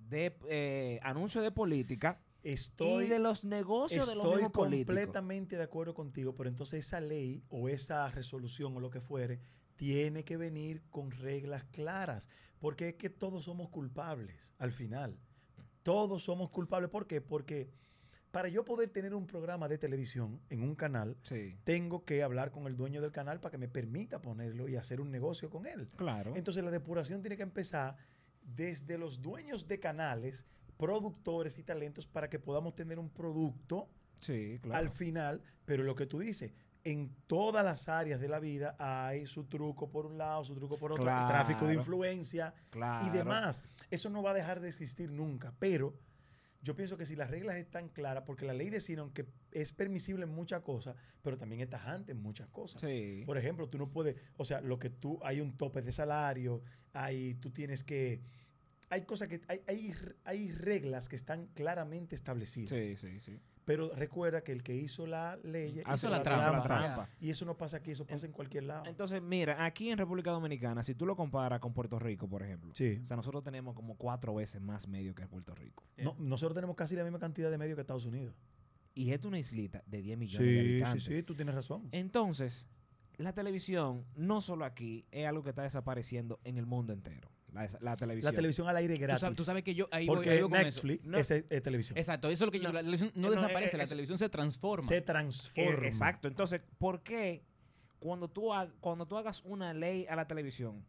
de eh, anuncios de política estoy y de los negocios de los Estoy políticos. completamente de acuerdo contigo, pero entonces esa ley o esa resolución o lo que fuere tiene que venir con reglas claras, porque es que todos somos culpables al final. Todos somos culpables. ¿Por qué? Porque para yo poder tener un programa de televisión en un canal, Sí, tengo que hablar con el dueño del canal para que me permita ponerlo y hacer un negocio con él. claro. Entonces la depuración tiene que empezar desde los dueños de canales, productores y talentos para que podamos tener un producto sí, claro. al final, pero lo que tú dices, en todas las áreas de la vida hay su truco por un lado, su truco por otro, el tráfico de influencia claro. y demás. Eso no va a dejar de existir nunca, pero yo pienso que si las reglas están claras, porque la ley de cine, aunque es permisible en muchas cosas, pero también es tajante en muchas cosas. Sí. Por ejemplo, tú no puedes, o sea, lo que tú, hay un tope de salario, hay, tú tienes que, hay cosas que, hay, hay, hay reglas que están claramente establecidas. sí, sí, sí. Pero recuerda que el que hizo la ley Hace la la trampa. trampa. Y eso no pasa aquí, eso pasa en cualquier lado. Entonces, mira, aquí en República Dominicana, si tú lo comparas con Puerto Rico, por ejemplo, Sí. o sea, nosotros tenemos como cuatro veces más medios que Puerto Rico. No, nosotros tenemos casi la misma cantidad de medios que Estados Unidos. Y esto es una islita de 10 millones de Sí, sí, habitantes. sí, tú tienes razón. Entonces, la televisión, no solo aquí, es algo que está desapareciendo en el mundo entero. La, la televisión. La televisión al aire Tú gratis. sabes, tú sabes que yo ahí voy, porque ahí voy con eso. Netflix No. es, es televisión. Exacto, eso es lo que yo. No, La televisión no, no, eh, desaparece, eh, la televisión se transforma. Se Eh, transforma. exacto. Entonces, ¿por qué cuando tú, ha- cuando tú hagas una ley a la televisión,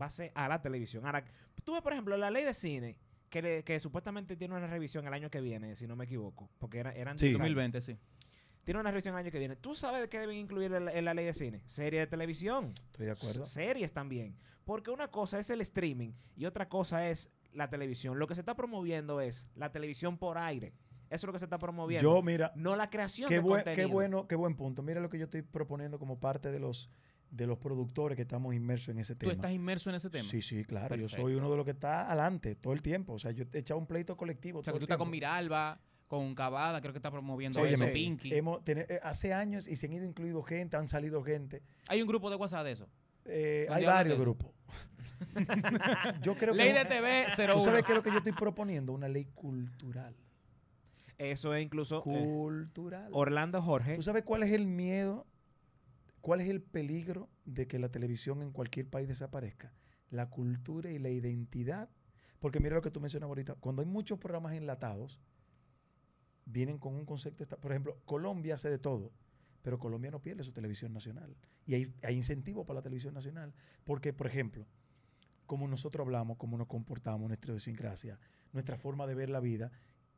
va a ser a la televisión? Ahora, tú ves, por ejemplo, la ley de cine, que, le- que supuestamente tiene una revisión el año que viene, si no me equivoco, porque era, eran Sí. 10 años. 2020, sí. Tiene una revisión el año que viene. ¿Tú sabes de qué deben incluir en la, en la ley de cine? Series de televisión. Estoy de acuerdo. S- Series también. Porque una cosa es el streaming y otra cosa es la televisión. Lo que se está promoviendo es la televisión por aire. Eso es lo que se está promoviendo. Yo, mira, no la creación qué, de buen- contenido. qué bueno, qué buen punto. Mira lo que yo estoy proponiendo como parte de los de los productores que estamos inmersos en ese Tú tema. estás inmerso en ese tema. Sí, sí, claro. Yo soy uno de los que está adelante todo el tiempo. O sea, yo he echado un pleito colectivo. O sea, todo que tú el estás con. Miralba, con Cavada, creo que está promoviendo Óyeme, eso, Pinky. hemos- eh, hace años y se han ido incluido gente, han salido gente. Hay un grupo de WhatsApp de eso. Eh, ¿Dónde hay varios grupos. yo creo Ley que de TV ¿Tú 01. sabes qué es lo que yo estoy proponiendo? Una ley cultural. Eso es incluso eh, Cultural. Orlando Jorge. ¿Tú sabes cuál es el miedo? ¿Cuál es el peligro de que la televisión en cualquier país desaparezca? La cultura y la identidad. Porque mira lo que tú mencionas ahorita. Cuando hay muchos programas enlatados, vienen con un concepto. Por ejemplo, Colombia hace de todo, pero Colombia no pierde su televisión nacional. Y hay, hay incentivos para la televisión nacional. Porque, por ejemplo, como nosotros hablamos, cómo nos comportamos, nuestra idiosincrasia, nuestra forma de ver la vida,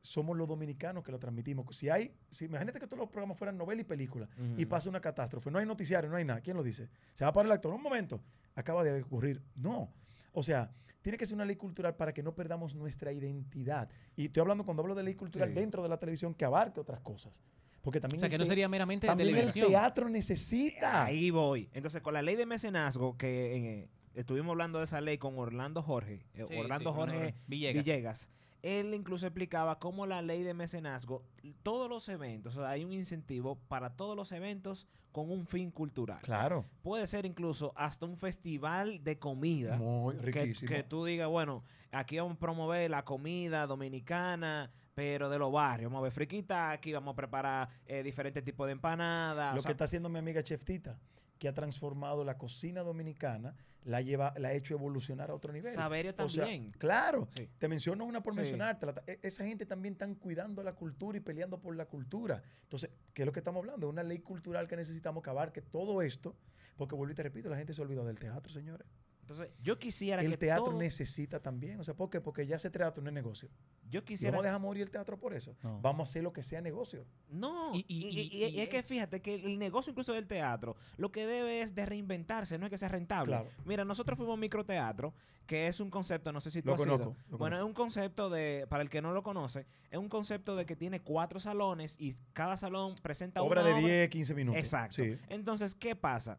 somos los dominicanos que lo transmitimos. Si hay, si, imagínate que todos los programas fueran novela y película y pasa una catástrofe, no hay noticiario, no hay nada, ¿quién lo dice? Se va para el actor, un momento, acaba de ocurrir. No. O sea, tiene que ser una ley cultural para que no perdamos nuestra identidad. Y estoy hablando cuando hablo de ley cultural Sí. dentro de la televisión que abarque otras cosas. Porque O también, sea, el que no sería meramente de también el televisión. teatro necesita. Ahí voy. Entonces, con la ley de mecenazgo, que eh, estuvimos hablando de esa ley con Orlando Jorge, eh, Sí, Orlando sí, Jorge Villegas. Villegas. Él incluso explicaba cómo la ley de mecenazgo, todos los eventos, o sea, hay un incentivo para todos los eventos con un fin cultural. Claro. Puede ser incluso hasta un festival de comida. Muy que, riquísimo. que tú digas, bueno, aquí vamos a promover la comida dominicana, pero de los barrios. Vamos a ver friquita, aquí vamos a preparar eh, diferentes tipos de empanadas. Lo o sea, que está haciendo mi amiga Chef Tita, que ha transformado la cocina dominicana, la, lleva, la ha hecho evolucionar a otro nivel. Saberio O sea, también. claro. Sí. Te menciono una por Sí. mencionarte. la e- esa gente también están cuidando la cultura y peleando por la cultura. Entonces, ¿qué es lo que estamos hablando? Una ley cultural que necesitamos que abarque todo esto. Porque vuelvo y te repito, la gente se olvidó del teatro, señores. Entonces, yo quisiera El que teatro todo- necesita también. O sea, ¿por qué? Porque ya ese teatro no es negocio. yo quisiera vamos a dejar morir el teatro por eso. No. Vamos a hacer lo que sea negocio. No, Y- y, y- y- y- y- y y es que fíjate que el negocio incluso del teatro lo que debe es de reinventarse, no es que sea rentable. Claro. Mira, nosotros fuimos a microteatro, que es un concepto, no sé si tú Lo has conozco, lo Bueno, es un concepto de, para el que no lo conoce, es un concepto de que tiene cuatro salones y cada salón presenta Obra una de 10, 15 minutos. Exacto. Sí. Entonces, ¿qué pasa?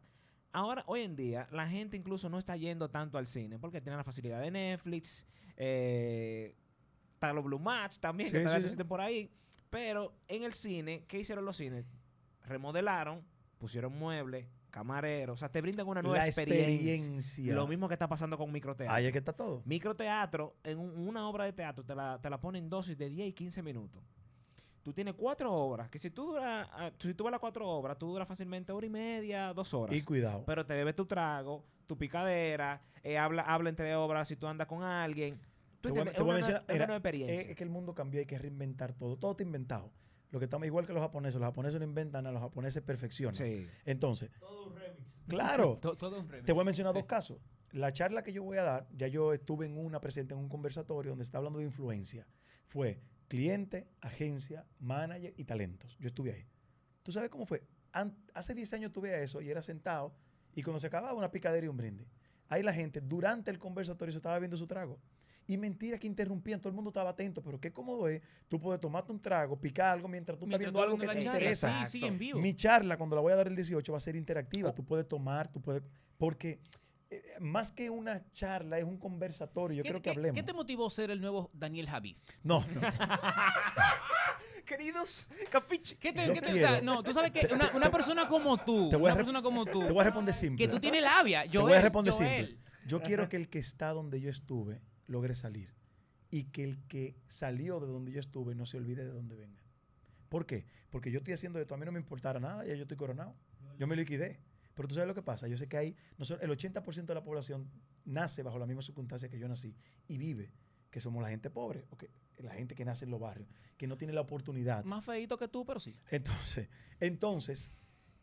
Ahora, hoy en día, la gente incluso no está yendo tanto al cine porque tiene la facilidad de Netflix, eh, está los Blue Match también, Sí, que todavía sí, sí. existen por ahí. Pero en el cine, ¿qué hicieron los cines? Remodelaron, pusieron muebles, camareros, o sea, te brindan una nueva La experiencia. experiencia. Lo mismo que está pasando con microteatro. Ahí es que está todo. Microteatro, en un- una obra de teatro, te la, te la ponen dosis de 10 y 15 minutos. Tú tienes cuatro obras, que si tú duras, ah, si tú ves las cuatro obras, tú duras fácilmente hora y media, dos horas. Y cuidado. Pero te bebes tu trago, tu picadera, eh, habla, habla entre obras si tú andas con alguien. Tú Te voy te- una, una nueva experiencia. Es, es que el mundo cambió, hay que reinventar todo. Todo está inventado. Lo que estamos igual que los japoneses. Los japoneses no inventan, a los japoneses perfeccionan. sí. Entonces, Todo un remix. claro, To- todo un remix. te voy a mencionar dos casos. La charla que yo voy a dar, ya yo estuve en una presente en un conversatorio donde se está hablando de influencia. Fue cliente, agencia, manager y talentos. Yo estuve ahí. ¿Tú sabes cómo fue? Hace 10 años tuve eso y era sentado y cuando se acababa una picadera y un brindis. Ahí la gente durante el conversatorio se estaba viendo su trago. Y mentira que interrumpían, todo el mundo estaba atento, pero qué cómodo es tú puedes tomarte un trago, picar algo mientras tú Mientras estás viendo tú algo que te charla, interesa. Sí, sí, en vivo. Mi charla, cuando la voy a dar el 18, va a ser interactiva. Oh. Tú puedes tomar, tú puedes. Porque eh, más que una charla, es un conversatorio. Yo ¿Qué, creo que hablemos. ¿Qué te motivó a ser el nuevo Daniel Javid? No, no. Queridos, capiche. ¿Qué te, Yo qué te- o quiero- sea, no, tú sabes que una, una persona como tú, Te voy a una persona como tú, Te voy a responder simple. que tú tienes labia, yo Te voy a responder simple. Yo quiero que el que está donde yo estuve logre salir. Y que el que salió de donde yo estuve no se olvide de dónde venga. ¿Por qué? Porque yo estoy haciendo esto. A mí no me importara nada, ya yo estoy coronado. Yo me liquidé. Pero tú sabes lo que pasa. Yo sé que hay. nosotros- el 80% de la población nace bajo la misma circunstancia que yo nací y vive. Que somos la gente pobre, o que, la gente que nace en los barrios, que no tiene la oportunidad. Más feito que tú, pero sí. Entonces, entonces,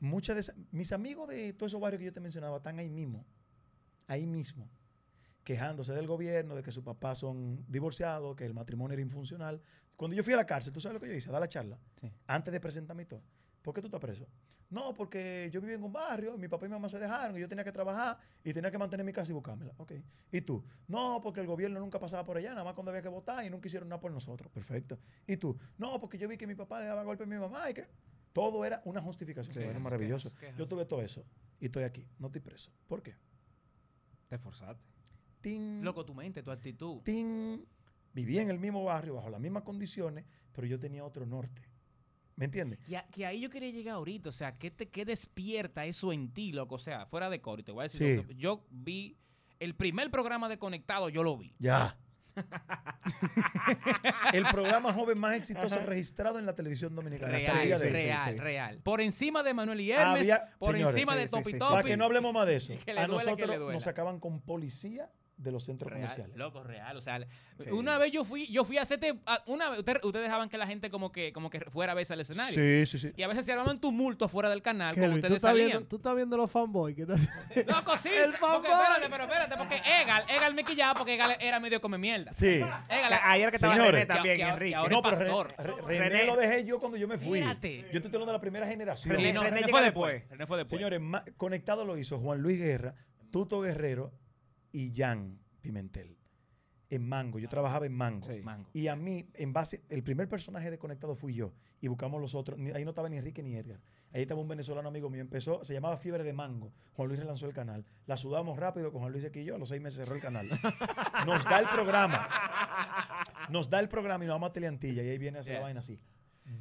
muchas de esas- mis amigos de todos esos barrios que yo te mencionaba están ahí mismo, ahí mismo, quejándose del gobierno, de que sus papás son divorciados, que el matrimonio era infuncional. Cuando yo fui a la cárcel, ¿tú sabes lo que yo hice? A dar la charla, Sí. antes de presentarme y todo. ¿Por qué tú estás preso? No, porque yo vivía en un barrio, mi papá y mi mamá se dejaron, y yo tenía que trabajar y tenía que mantener mi casa y buscármela. Ok. ¿Y tú? No, porque el gobierno nunca pasaba por allá, nada más cuando había que votar y nunca hicieron nada por nosotros. Perfecto. ¿Y tú? No, porque yo vi que mi papá le daba golpe a mi mamá y que todo era una justificación. Sí, quejas, maravilloso. quejas, quejas. Yo tuve todo eso y estoy aquí, no estoy preso. ¿Por qué? Te esforzaste. Tin, Loco, tu mente, tu actitud. tin. Vivía en el mismo barrio, bajo las mismas condiciones, pero yo tenía otro norte. ¿Me entiendes? Y a- que ahí yo quería llegar ahorita, o sea, ¿qué, te, qué despierta eso en ti, loco? O sea, fuera de coro, y te voy a decir, Sí. yo vi el primer programa de Conectado, yo lo vi. Ya. el programa joven más exitoso registrado en la televisión dominicana. hasta el Real, día de real, Sí, sí. real. Por encima de Manuel y Hermes, Había- por señores, encima sí, de Topi. Para que no hablemos más de eso. Que le A que nosotros le nos sacaban con policía de los centros Real, comerciales. loco, real. O sea, Sí. una vez yo fui, yo fui a hacerte, una vez, ustedes, ustedes dejaban que la gente como que, como que fuera a veces al escenario. Sí, sí, sí. Y a veces se armaban tumultos fuera del canal Kelvin, tú ustedes salían. viendo, tú estás viendo los fanboys que estás Loco, sí. El porque, fanboy. espérate, pero espérate, porque Egal, Egal me quillaba porque Egal era medio come mierda. Sí. Egal, Ayer que estaba Señores. René también, que- que Enrique. ahora- No, pero es Re- pastor. Re- René, René. lo dejé yo cuando yo me fui. Yo te estoy hablando de la primera generación. No, René fue después. después. René fue después. Señores, conectado lo hizo Juan Luis Guerra, Tuto Guerrero y Jan Pimentel. En Mango. Yo trabajaba en Mango. Sí. Mango. Y a mí, en base, el primer personaje de Conectado fui yo. Y buscamos los otros. Ni- ahí no estaba ni Enrique ni Edgar. Ahí estaba un venezolano amigo mío. Empezó, se llamaba Fiebre de Mango. Juan Luis relanzó el canal. La sudamos rápido con Juan Luis aquí y yo. A los seis meses cerró el canal. Nos da el programa. Nos da el programa y nos vamos a Teleantilla. Y ahí viene a hacer Yeah. la vaina así.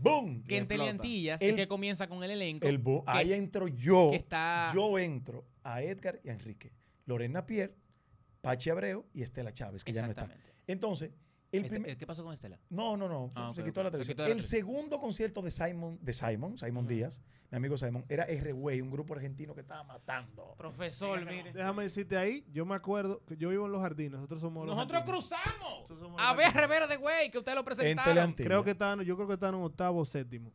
¡Boom! Que en. Teleantillas, El- el que comienza con el elenco. El bo- que- ahí entro yo. que está- Yo entro a Edgar y a Enrique. Lorena Pierre, Pachi Abreu y Estela Chávez, que ya no está. Entonces, el Este- primer. ¿Qué pasó con Estela? No, no, no. Ah, se quitó la Se televisión. quitó de la el segundo concierto de Simon, de Simon, Simon. Díaz, mi amigo Simon, era R-Way, un grupo argentino que estaba matando. Profesor, mire. Déjame decirte ahí, yo me acuerdo que yo vivo en los jardines, nosotros somos los Nosotros jardines. cruzamos. Nosotros somos A ver. Rivera de Güey, que ustedes lo En presentaron. Teleantilla. Creo que están, yo creo que están en octavo o séptimo.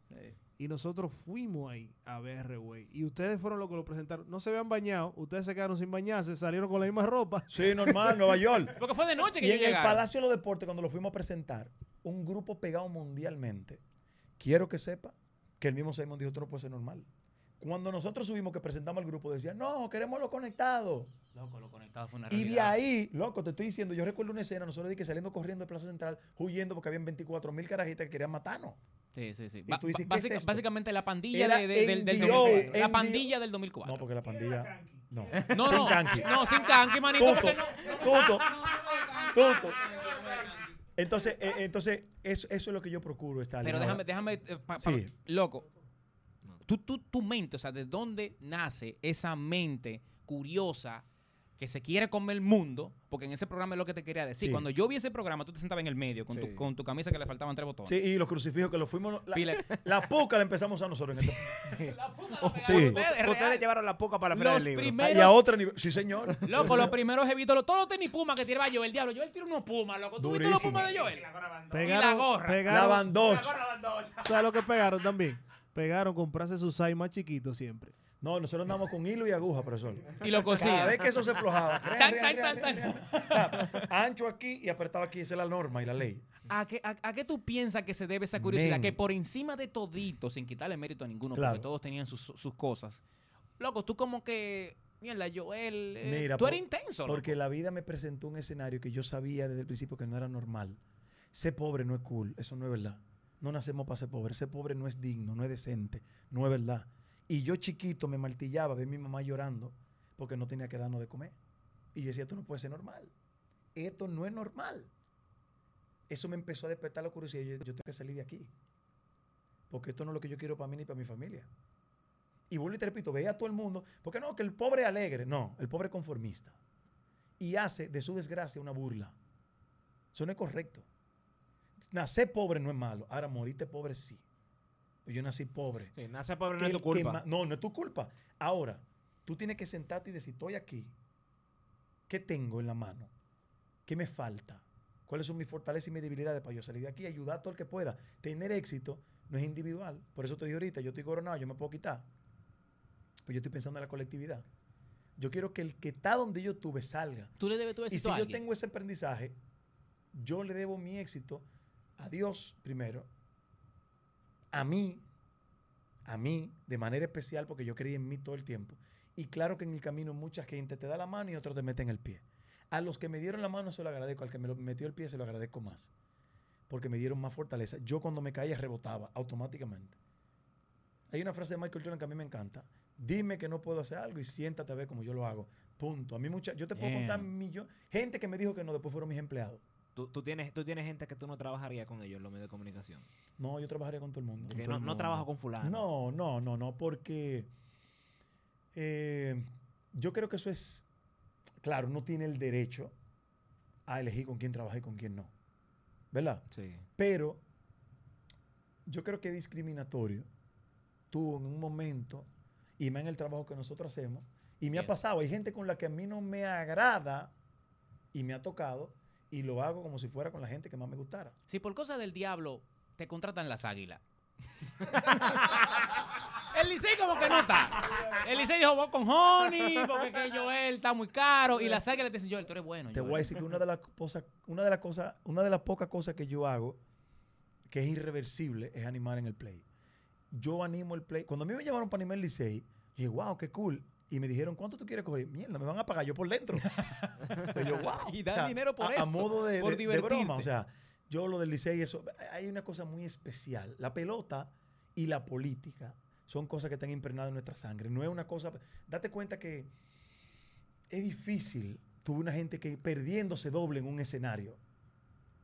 Y nosotros fuimos ahí a ver güey. Y ustedes fueron los que lo presentaron. No se habían bañado, ustedes se quedaron sin bañarse, salieron con la misma ropa. Sí, normal, Nueva York. Porque fue de noche que Y yo en el. Palacio de los Deportes, cuando lo fuimos a presentar, un grupo pegado mundialmente, quiero que sepa que el mismo Simon dijo, esto no puede ser normal. Cuando nosotros subimos que presentamos al grupo, decían, no, queremos lo conectado. Loco, lo conectado fue una Y de realidad. ahí, loco, te estoy diciendo, yo recuerdo una escena, nosotros de que saliendo corriendo de Plaza Central, huyendo porque habían 24 mil carajitas que querían matarnos. Sí, sí, sí. Ba- tú dices, ba- ¿qué es básica- esto? básicamente la pandilla de- de- del, del NDO, 2004. La pandilla del 2004. No, porque la pandilla... No, No, sin no, canqui. no, sin canqui, manito. Tuto, no- tuto, tuto. Entonces, eh, entonces eso, eso es lo que yo procuro, Stalin. Pero déjame, déjame, eh, pa- pa- Sí. loco, tú, tú, tu mente, o sea, ¿de dónde nace esa mente curiosa que se quiere comer el mundo? Porque en ese programa es lo que te quería decir. Sí. Cuando yo vi ese programa, tú te sentabas en el medio con, Sí. tu, con tu camisa que le faltaban tres botones. Sí, y los crucifijos que los fuimos... La, la puca la empezamos a usar nosotros. En este- La puta la Oh, pegaron sí. ustedes, Ustedes llevaron la poca para la feria Los del libro. primeros- y a otro nivel. Sí, señor. Loco, los primeros evitos, todos los tenis Puma que tiraba Joel, diablo. Joel tira unos Pumas, loco. ¿Tú viste los Durísimo. Pumas de Joel? Pegaron, la gorra. La Pegaron, bandocha. ¿Sabes lo que pegaron también? Pegaron comprarse sus size más chiquitos siempre. No, nosotros andamos con hilo y aguja, profesor. Y lo Cada cosía. vez que eso se aflojaba. Tan, tan, tan. Ancho aquí y apretado aquí. Esa es la norma y la ley. ¿A qué, a, a qué tú piensas que se debe esa curiosidad? Men. Que por encima de todito, sin quitarle mérito a ninguno, Claro. porque todos tenían sus, sus cosas. Loco, tú como que, mierda, Joel, eh, Mira, tú por- eres intenso. Porque la vida me presentó un escenario que yo sabía desde el principio que no era normal. Ser pobre no es cool, eso no es verdad. No nacemos para ser pobre. Ser pobre no es digno, no es decente, no es verdad. Y yo chiquito me martillaba, ver mi mamá llorando porque no tenía que darnos de comer. Y yo decía, esto no puede ser normal. Esto no es normal. Eso me empezó a despertar la curiosidad. Yo, yo tengo que salir de aquí. Porque esto no es lo que yo quiero para mí ni para mi familia. Y vuelvo y te repito, veía a todo el mundo. Porque no, que el pobre alegre. No, el pobre conformista. Y hace de su desgracia una burla. Eso no es correcto. Nacer pobre no es malo. Ahora, morirte pobre sí. Pues yo nací pobre. Sí, nace pobre no es tu culpa. no, no es tu culpa. Ahora, tú tienes que sentarte y decir, estoy aquí. ¿Qué tengo en la mano? ¿Qué me falta? ¿Cuáles son mis fortalezas y mis debilidades para yo salir de aquí y ayudar a todo el que pueda? Tener éxito no es individual. Por eso te dije ahorita, yo estoy coronado, yo me puedo quitar. Pues yo estoy pensando en la colectividad. Yo quiero que el que está donde yo estuve salga. Tú le debes tu Y éxito si a yo alguien. tengo ese aprendizaje, yo le debo mi éxito a Dios primero, a mí, a mí, de manera especial, porque yo creí en mí todo el tiempo. Y claro que en el camino mucha gente te da la mano y otros te meten el pie. A los que me dieron la mano se lo agradezco, al que me lo metió el pie se lo agradezco más. Porque me dieron más fortaleza. Yo cuando me caía rebotaba automáticamente. Hay una frase de Michael Jordan que a mí me encanta. Dime que no puedo hacer algo y siéntate a ver como yo lo hago. Punto. A mí mucha, yo te puedo contar millón, gente que me dijo que no, después fueron mis empleados. Tú, tú tienes, tú tienes gente que tú no trabajarías con ellos en los medios de comunicación. No, yo trabajaría con todo el mundo. no, no trabajo con fulano. No, no, no, no, porque eh, yo creo que eso es, claro, uno tiene el derecho a elegir con quién trabajar y con quién no. ¿Verdad? Sí. Pero yo creo que es discriminatorio. Tú en un momento, y más en el trabajo que nosotros hacemos, y me ha pasado, hay gente con la que a mí no me agrada y me ha tocado, y lo hago como si fuera con la gente que más me gustara. Si por cosas del diablo te contratan las águilas. El Licey como que no está. El Licey jugó con Honey, porque que Joel está muy caro. Y las águilas te dicen, Joel, tú eres bueno. Te Joel". voy a decir que una de las cosas, una de las cosas, una de las pocas cosas que yo hago que es irreversible es animar en el play. Yo animo el play. Cuando a mí me llamaron para animar el Licey, yo dije, wow, qué cool. Y me dijeron, ¿cuánto tú quieres coger? Mierda, me van a pagar yo por dentro. y yo, wow. Y dan dinero por a, a modo de, por de- de broma. O sea, yo lo del Licey, eso, hay una cosa muy especial. La pelota y la política son cosas que están impregnadas en nuestra sangre. No es una cosa. Date cuenta que es difícil. Tuve una gente que perdiéndose doble en un escenario.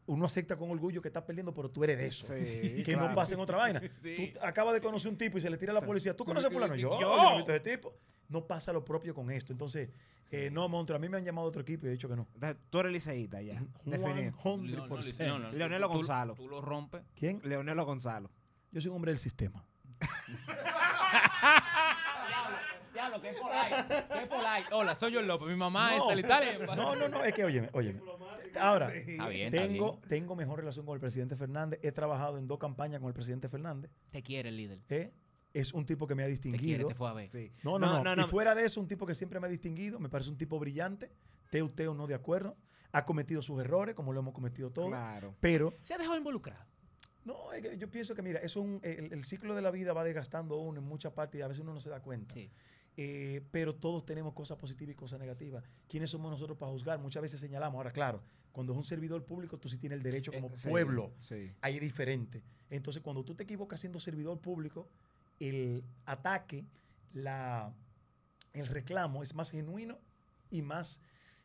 Uno acepta con orgullo que está perdiendo, pero tú eres de eso. Sí, que no pasa en otra vaina. Sí. Tú acabas de conocer un tipo y se le tira a la policía. ¿Tú conoces a fulano? Yo, Yo. yo no he visto a ese tipo. No pasa lo propio con esto. Entonces, eh, no, Montre, a mí me han llamado otro equipo y he dicho que no. Tú eres liceísta ya. Definido. 100%. No, no, Leonelo tú- Gonzalo. Tú lo rompes. ¿Quién? Leonelo Gonzalo. Yo soy un hombre del sistema. Diablo, qué polite. Qué polite. Hola, soy yo López. Mi mamá No. es tal y tal. No, no, no, es que, óyeme, óyeme. Ahora, Está bien, está tengo, bien. tengo mejor relación con el presidente Fernández. He trabajado en dos campañas con el presidente Fernández. Te quiere el líder. ¿eh? Es un tipo que me ha Te quiere, distinguido. te fue a ver. Sí. No, no, no, Y fuera de eso, un tipo que siempre me ha distinguido. Me parece un tipo brillante. Teo, teo, no de acuerdo. Ha cometido sus errores, como lo hemos cometido todos. Claro. Pero Se ha dejado involucrar. No, yo pienso que, mira, eso es un- el, el ciclo de la vida va desgastando a uno en muchas partes y a veces uno no se da cuenta. Sí. Eh, pero todos tenemos cosas positivas y cosas negativas. ¿Quiénes somos nosotros para juzgar? Muchas veces señalamos. Ahora, claro, cuando es un servidor público, tú sí tienes el derecho como Eh, sí, pueblo. Sí. Ahí es diferente. Entonces, cuando tú te equivocas siendo servidor público, el ataque, la, el reclamo es más genuino y más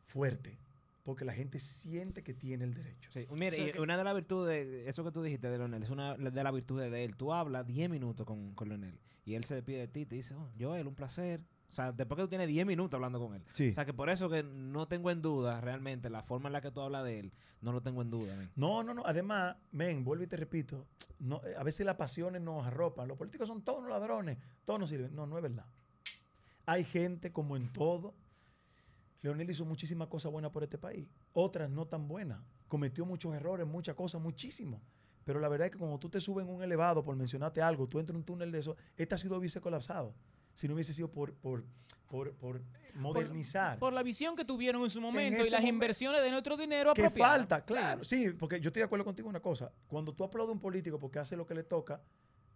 fuerte. Porque la gente siente que tiene el derecho. Sí, O sea y que- una de las virtudes, eso que tú dijiste de Leonel, es una de las virtudes de él. Tú hablas 10 minutos con, con Leonel y él se despide de ti y te dice, oh, Joel, un placer. O sea, después que tú tienes 10 minutos hablando con él. Sí. O sea, que por eso que no tengo en duda realmente la forma en la que tú hablas de él, no lo tengo en duda. No, no, no. Además, men, vuelvo y te repito, no, eh, a veces las pasiones nos arropan. Los políticos son todos ladrones, todos nos sirven. No, no es verdad. Hay gente como en todo. Leonel hizo muchísimas cosas buenas por este país, otras no tan buenas. Cometió muchos errores, muchas cosas, muchísimo. Pero la verdad es que cuando tú te subes en un elevado, por mencionarte algo, tú entras en un túnel de eso, este ha sido hubiese colapsado. Si no hubiese sido por, por, por, por modernizar. Por la visión que tuvieron en su momento y las inversiones de nuestro dinero ¿Qué apropiadas. falta? Claro, sí, porque yo estoy de acuerdo contigo en una cosa. Cuando tú aplaudes a un político porque hace lo que le toca,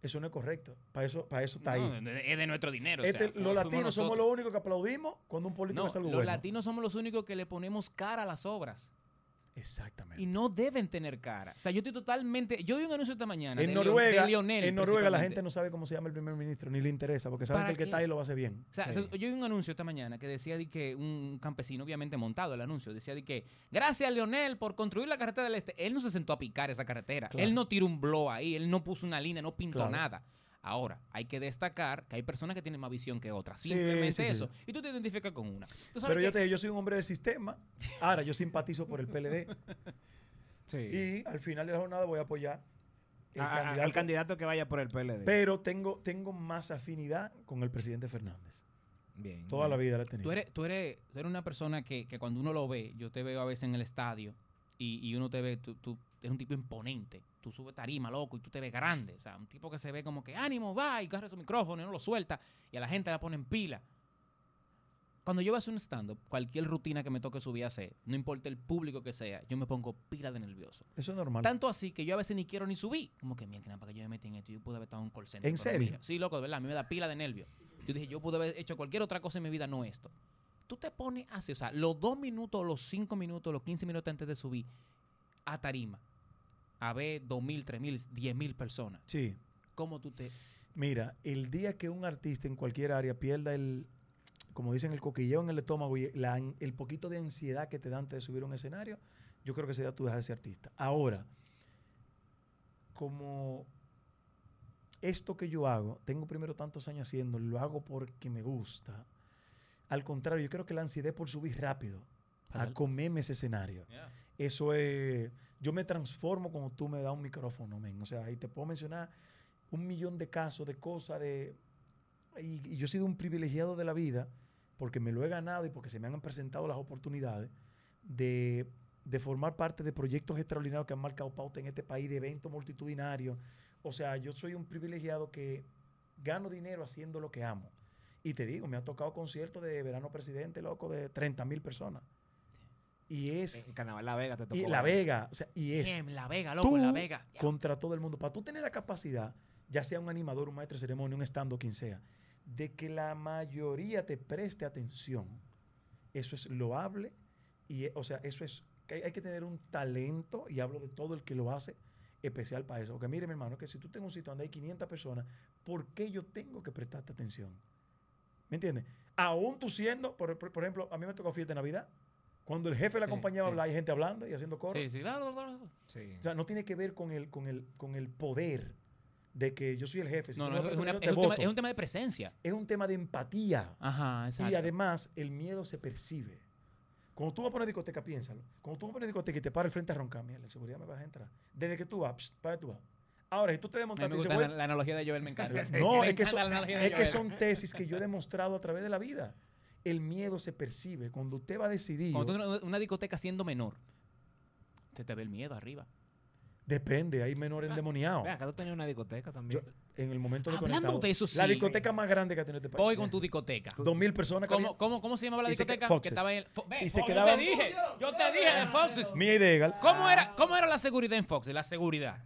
eso no es correcto. Para eso, para eso está No, ahí. es de nuestro dinero. o Este- sea, los latinos somos los únicos que aplaudimos cuando un político No, hace algo los bueno. latinos somos los únicos que le ponemos cara a las obras. Exactamente. Y no deben tener cara. O sea, yo estoy totalmente. Yo vi un anuncio esta mañana. en de Noruega, de Lionel, en Noruega la gente no sabe cómo se llama el primer ministro, ni le interesa, porque saben ¿Para que el que está ahí lo va a hacer bien. O sea, Sí. se- yo vi un anuncio esta mañana que decía de que un campesino, obviamente montado el anuncio, decía de que gracias Leonel por construir la carretera del este. Él no se sentó a picar esa carretera. Claro. Él no tiró un blow ahí, él no puso una línea, no pintó Claro. nada. Ahora, hay que destacar que hay personas que tienen más visión que otras. Simplemente sí, sí. eso. Y tú te identificas con una. Tú sabes Pero yo te digo, yo soy un hombre del sistema. Ahora, yo simpatizo por el PLD. Sí. y al final de la jornada voy a apoyar el A- a- candidato. al candidato que vaya por el PLD. Pero tengo, tengo más afinidad con el presidente Fernández. bien. Toda la vida la he tenido. Tú eres, tú eres, tú eres una persona que, que cuando uno lo ve, yo te veo a veces en el estadio y, y uno te ve, tú, tú eres un tipo imponente. Tú subes tarima, loco, y tú te ves grande. O sea, un tipo que se ve como que ánimo, va, y agarra su micrófono y no lo suelta y a la gente la pone en pila. Cuando yo voy a hacer un stand-up, cualquier rutina que me toque subir a hacer, no importa el público que sea, yo me pongo pila de nervioso. Eso es normal. Tanto así que yo a veces ni quiero ni subir. Como que, mierda, para que yo me metí en esto, yo pude haber estado en un call center. ¿En serio? mira, sí, loco, de verdad, a mí me da pila de nervios. Yo dije, yo pude haber hecho cualquier otra cosa en mi vida, no esto. Tú te pones así, o sea, los dos minutos, los cinco minutos, los 15 minutos antes de subir a tarima, a ver dos mil, tres mil, diez mil personas. Sí. ¿Cómo tú te...? Mira, el día que un artista en cualquier área pierda el, como dicen, el coquilleo en el estómago y la- el poquito de ansiedad que te da antes de subir a un escenario, yo creo que ese día tú dejas de ser artista. Ahora, como esto que yo hago, tengo primero tantos años haciendo, lo hago porque me gusta. Al contrario, yo creo que la ansiedad es por subir rápido, a comerme ese escenario. Eso es. Yo me transformo cuando tú me das un micrófono, men. O sea, ahí te puedo mencionar un millón de casos, de cosas, de. Y, y yo he sido un privilegiado de la vida, porque me lo he ganado y porque se me han presentado las oportunidades de, de formar parte de proyectos extraordinarios que han marcado pauta en este país, de eventos multitudinarios. O sea, yo soy un privilegiado que gano dinero haciendo lo que amo. Y te digo, me ha tocado conciertos de verano presidente, loco, de 30 mil personas. Y es. En Carnaval La Vega te tocó. Y La. Vega, o sea, y es La Vega, loco, en La tú Vega. Contra todo el mundo. Para tú tener la capacidad, ya sea un animador, un maestro de ceremonia, un estando, quien sea, de que la mayoría te preste atención, eso es loable y, o sea, eso es, que hay que tener un talento, y hablo de todo el que lo hace, especial para eso. Porque mire, mi hermano, que si tú tengo un sitio donde hay 500 personas, ¿por qué yo tengo que prestarte atención? ¿Me entiendes? Aún tú siendo, por, por- por ejemplo, a mí me tocó fiesta de Navidad, cuando el jefe de la compañía va a hablar, hay gente hablando y haciendo coro. Sí, sí, claro, claro. O sea, no tiene que ver con el, con el, con el poder de que yo soy el jefe. Si No, no, es, una- es un tema, es un tema de presencia. Es un tema de empatía. Ajá, exacto. Y además, el miedo se percibe. Cuando tú vas a poner discoteca, piénsalo. Cuando tú vas a poner discoteca y te para el frente a roncar, mierda, la seguridad me vas a entrar. Desde que tú vas, psst, ¿para tú vas? Ahora, si tú te demostraste... me dices, gusta la, "Güey, la analogía de Joel, me encanta. no, Me es que, encanta son, la analogía de es que son tesis que yo he demostrado a través de la vida. El miedo se percibe cuando usted va a decidir. Cuando tú en una, discoteca siendo menor, te, te ve el miedo arriba. Depende, hay menores endemoniados. Ve acá tú tenías una discoteca también. Yo- en el momento de Hablando de eso, La sí. discoteca más grande que ha tenido este país. Voy con tu discoteca. Dos mil personas que ¿Cómo, cómo, ¿Cómo se llamaba la que- discoteca? Foxes. Que estaba en el, Fo- ve, Y se Fox, quedaban- Yo te dije, yo te dije de Foxes. Mía y de Egal. ¿Cómo era, ¿Cómo era la seguridad en Foxes? La seguridad.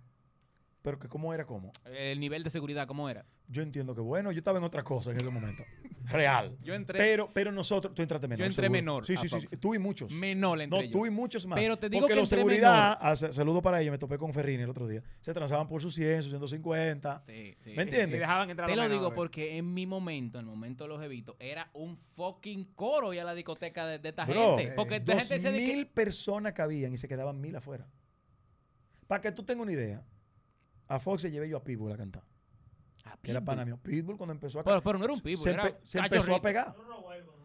Pero que cómo era cómo. El nivel de seguridad, ¿cómo era? Yo entiendo que bueno, yo estaba en otra cosa en ese momento. Real. Yo entré Pero, pero nosotros, tú entraste menor. Yo entré seguro. menor Sí, a sí, sí, sí. Tú y muchos. menor le No, entré yo. tú y muchos más. Pero te digo Porque que entré seguridad, ah, sa- saludo para ellos, me topé con Ferrini el otro día. Se transaban por sus 100, sus 150. Sí, sí. ¿Me entiendes? Y dejaban entrar Te lo digo porque en mi momento, en el momento de los evitos, era un fucking coro y a la discoteca de, de esta Bro, gente. Porque la Dos gente decía de que- mil personas cabían y se quedaban mil afuera. Para que tú tengas una idea, a Fox se llevé yo a Pitbull a cantar. Ah, Que era pana mío. Pitbull cuando empezó a Pero, cantar. pero no era un pitbull, Se, era se empezó a pegar.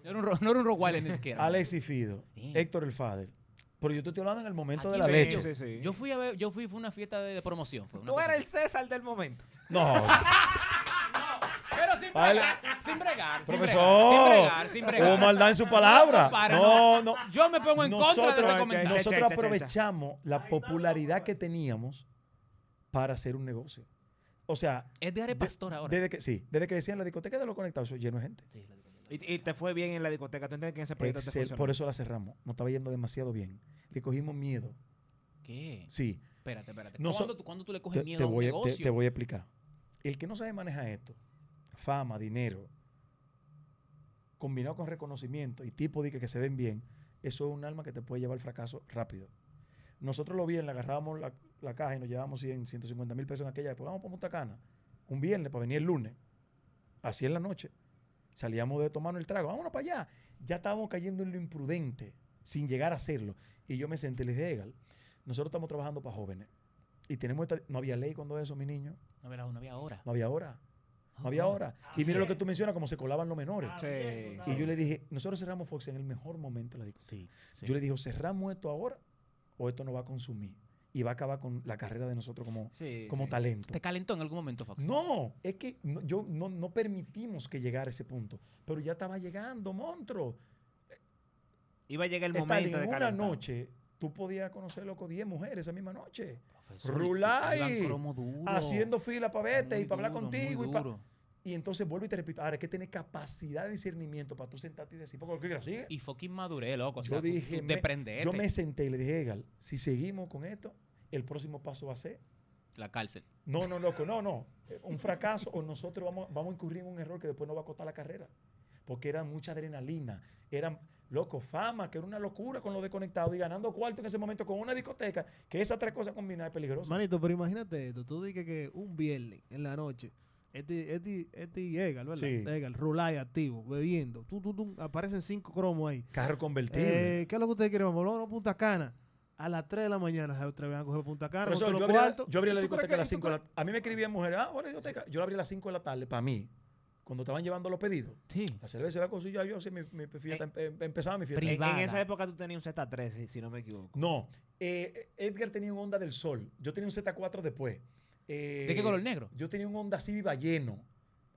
Era un ro- no era un Rottweiler ni siquiera. Alexis Fido, Bien. Héctor el Fader. Pero yo te estoy hablando en el momento de Aquí la sí, leche. Sí, sí, sí. Yo fui a ver, yo fui, fue una fiesta de, de promoción. Fue una Tú cosa eres el. César del momento. No, Pero sin Vale. bregar, sin bregar, sin profesor. bregar, sin bregar, sin bregar. Hubo maldad en su palabra. No, para, No, no. Yo me pongo en contra de Nosotros, ese comentario. nosotros aprovechamos la popularidad que teníamos para hacer un negocio. O sea, Es de Are de- Pastor ahora. desde que sí, desde que decían la discoteca de los conectados, eso lleno de gente. Sí, la discoteca. Y, y te fue bien en la discoteca. ¿Tú entiendes que en ese proyecto te Excel, funcionó? por eso la cerramos. Nos estaba yendo demasiado bien. Le cogimos miedo. ¿Qué? Sí. Espérate, espérate. No so- ¿Cuándo, tú, cuándo tú le coges Te, miedo te a un voy te- negocio? te voy a explicar. El que no sabe manejar esto, fama, dinero, combinado con reconocimiento y tipo de que, que se ven bien, eso es un alma que te puede llevar al fracaso rápido. Nosotros lo bien, le agarrábamos la, la caja y nos llevábamos 100, 150 mil pesos en aquella época. Vamos para Punta Cana, un viernes para venir el lunes. Así en la noche. Salíamos de tomarnos el trago, vámonos para allá. Ya estábamos cayendo en lo imprudente, sin llegar a hacerlo. Y yo me senté y le dije, Egal, nosotros estamos trabajando para jóvenes. Y tenemos esta, no había ley cuando eso, mi niño. No había, no había hora. No había hora. No había hora. Y mira lo que tú mencionas, como se colaban los menores. Sí, Y yo le dije, nosotros cerramos Fox en el mejor momento de la discoteca. Sí, sí. Yo le dije, cerramos esto ahora o esto no va a consumir. Y va a acabar con la carrera de nosotros como, Sí, como sí. talento. ¿Te calentó en algún momento, Fox? No, es que no- yo no, no permitimos que llegara a ese punto. Pero ya estaba llegando, monstruo. Iba a llegar el momento de en una calentar. noche, tú podías conocer, loco, 10 mujeres esa misma noche. Profesor, Rulay. Haciendo fila para verte y para hablar contigo. Y, pa- duro. y entonces vuelvo y te repito, ahora hay que tener capacidad de discernimiento para tú sentarte y decir, lo que sigue. Y fucking maduré, loco. O Yo sea, tú- dije, me-. Yo me senté y le dije, Egal, si seguimos con esto, el próximo paso va a ser, La cárcel. no, no, loco, no, no, eh, un fracaso o nosotros vamos, vamos a incurrir en un error que después nos va a costar la carrera. Porque era mucha adrenalina, eran, loco, fama, que era una locura con lo desconectado y ganando cuarto en ese momento con una discoteca, que esas tres cosas combinadas es peligroso. Manito, pero imagínate esto. Tú dices que un viernes en la noche, este, este, este y Egal, ¿verdad? Sí. Egal, Rulay activo, bebiendo. Tú, tú, tú, aparecen cinco cromos ahí. Carro convertible. Eh, ¿Qué es lo que ustedes quieren? Vamos a Punta Cana. A las 3 de la mañana se atreven a coger Punta Cana. Profesor, yo abría, cuartos. yo abría la ¿Tú crees discoteca a las que- 5 de la A mí me escribían mujeres, ah, bueno, discoteca. Yo la abría a las 5 de la tarde para mí. Cuando estaban llevando los pedidos. Sí. La cerveza y la cosa, y ya yo sí, mi, mi fiesta, em- empezaba mi fiesta. En, esa época tú tenías un Z3, si, si no me equivoco. No, eh, Edgar tenía un Honda del Sol. Yo tenía un Z4 después. Eh, ¿De qué color negro? Yo tenía un Honda Civic Balleno,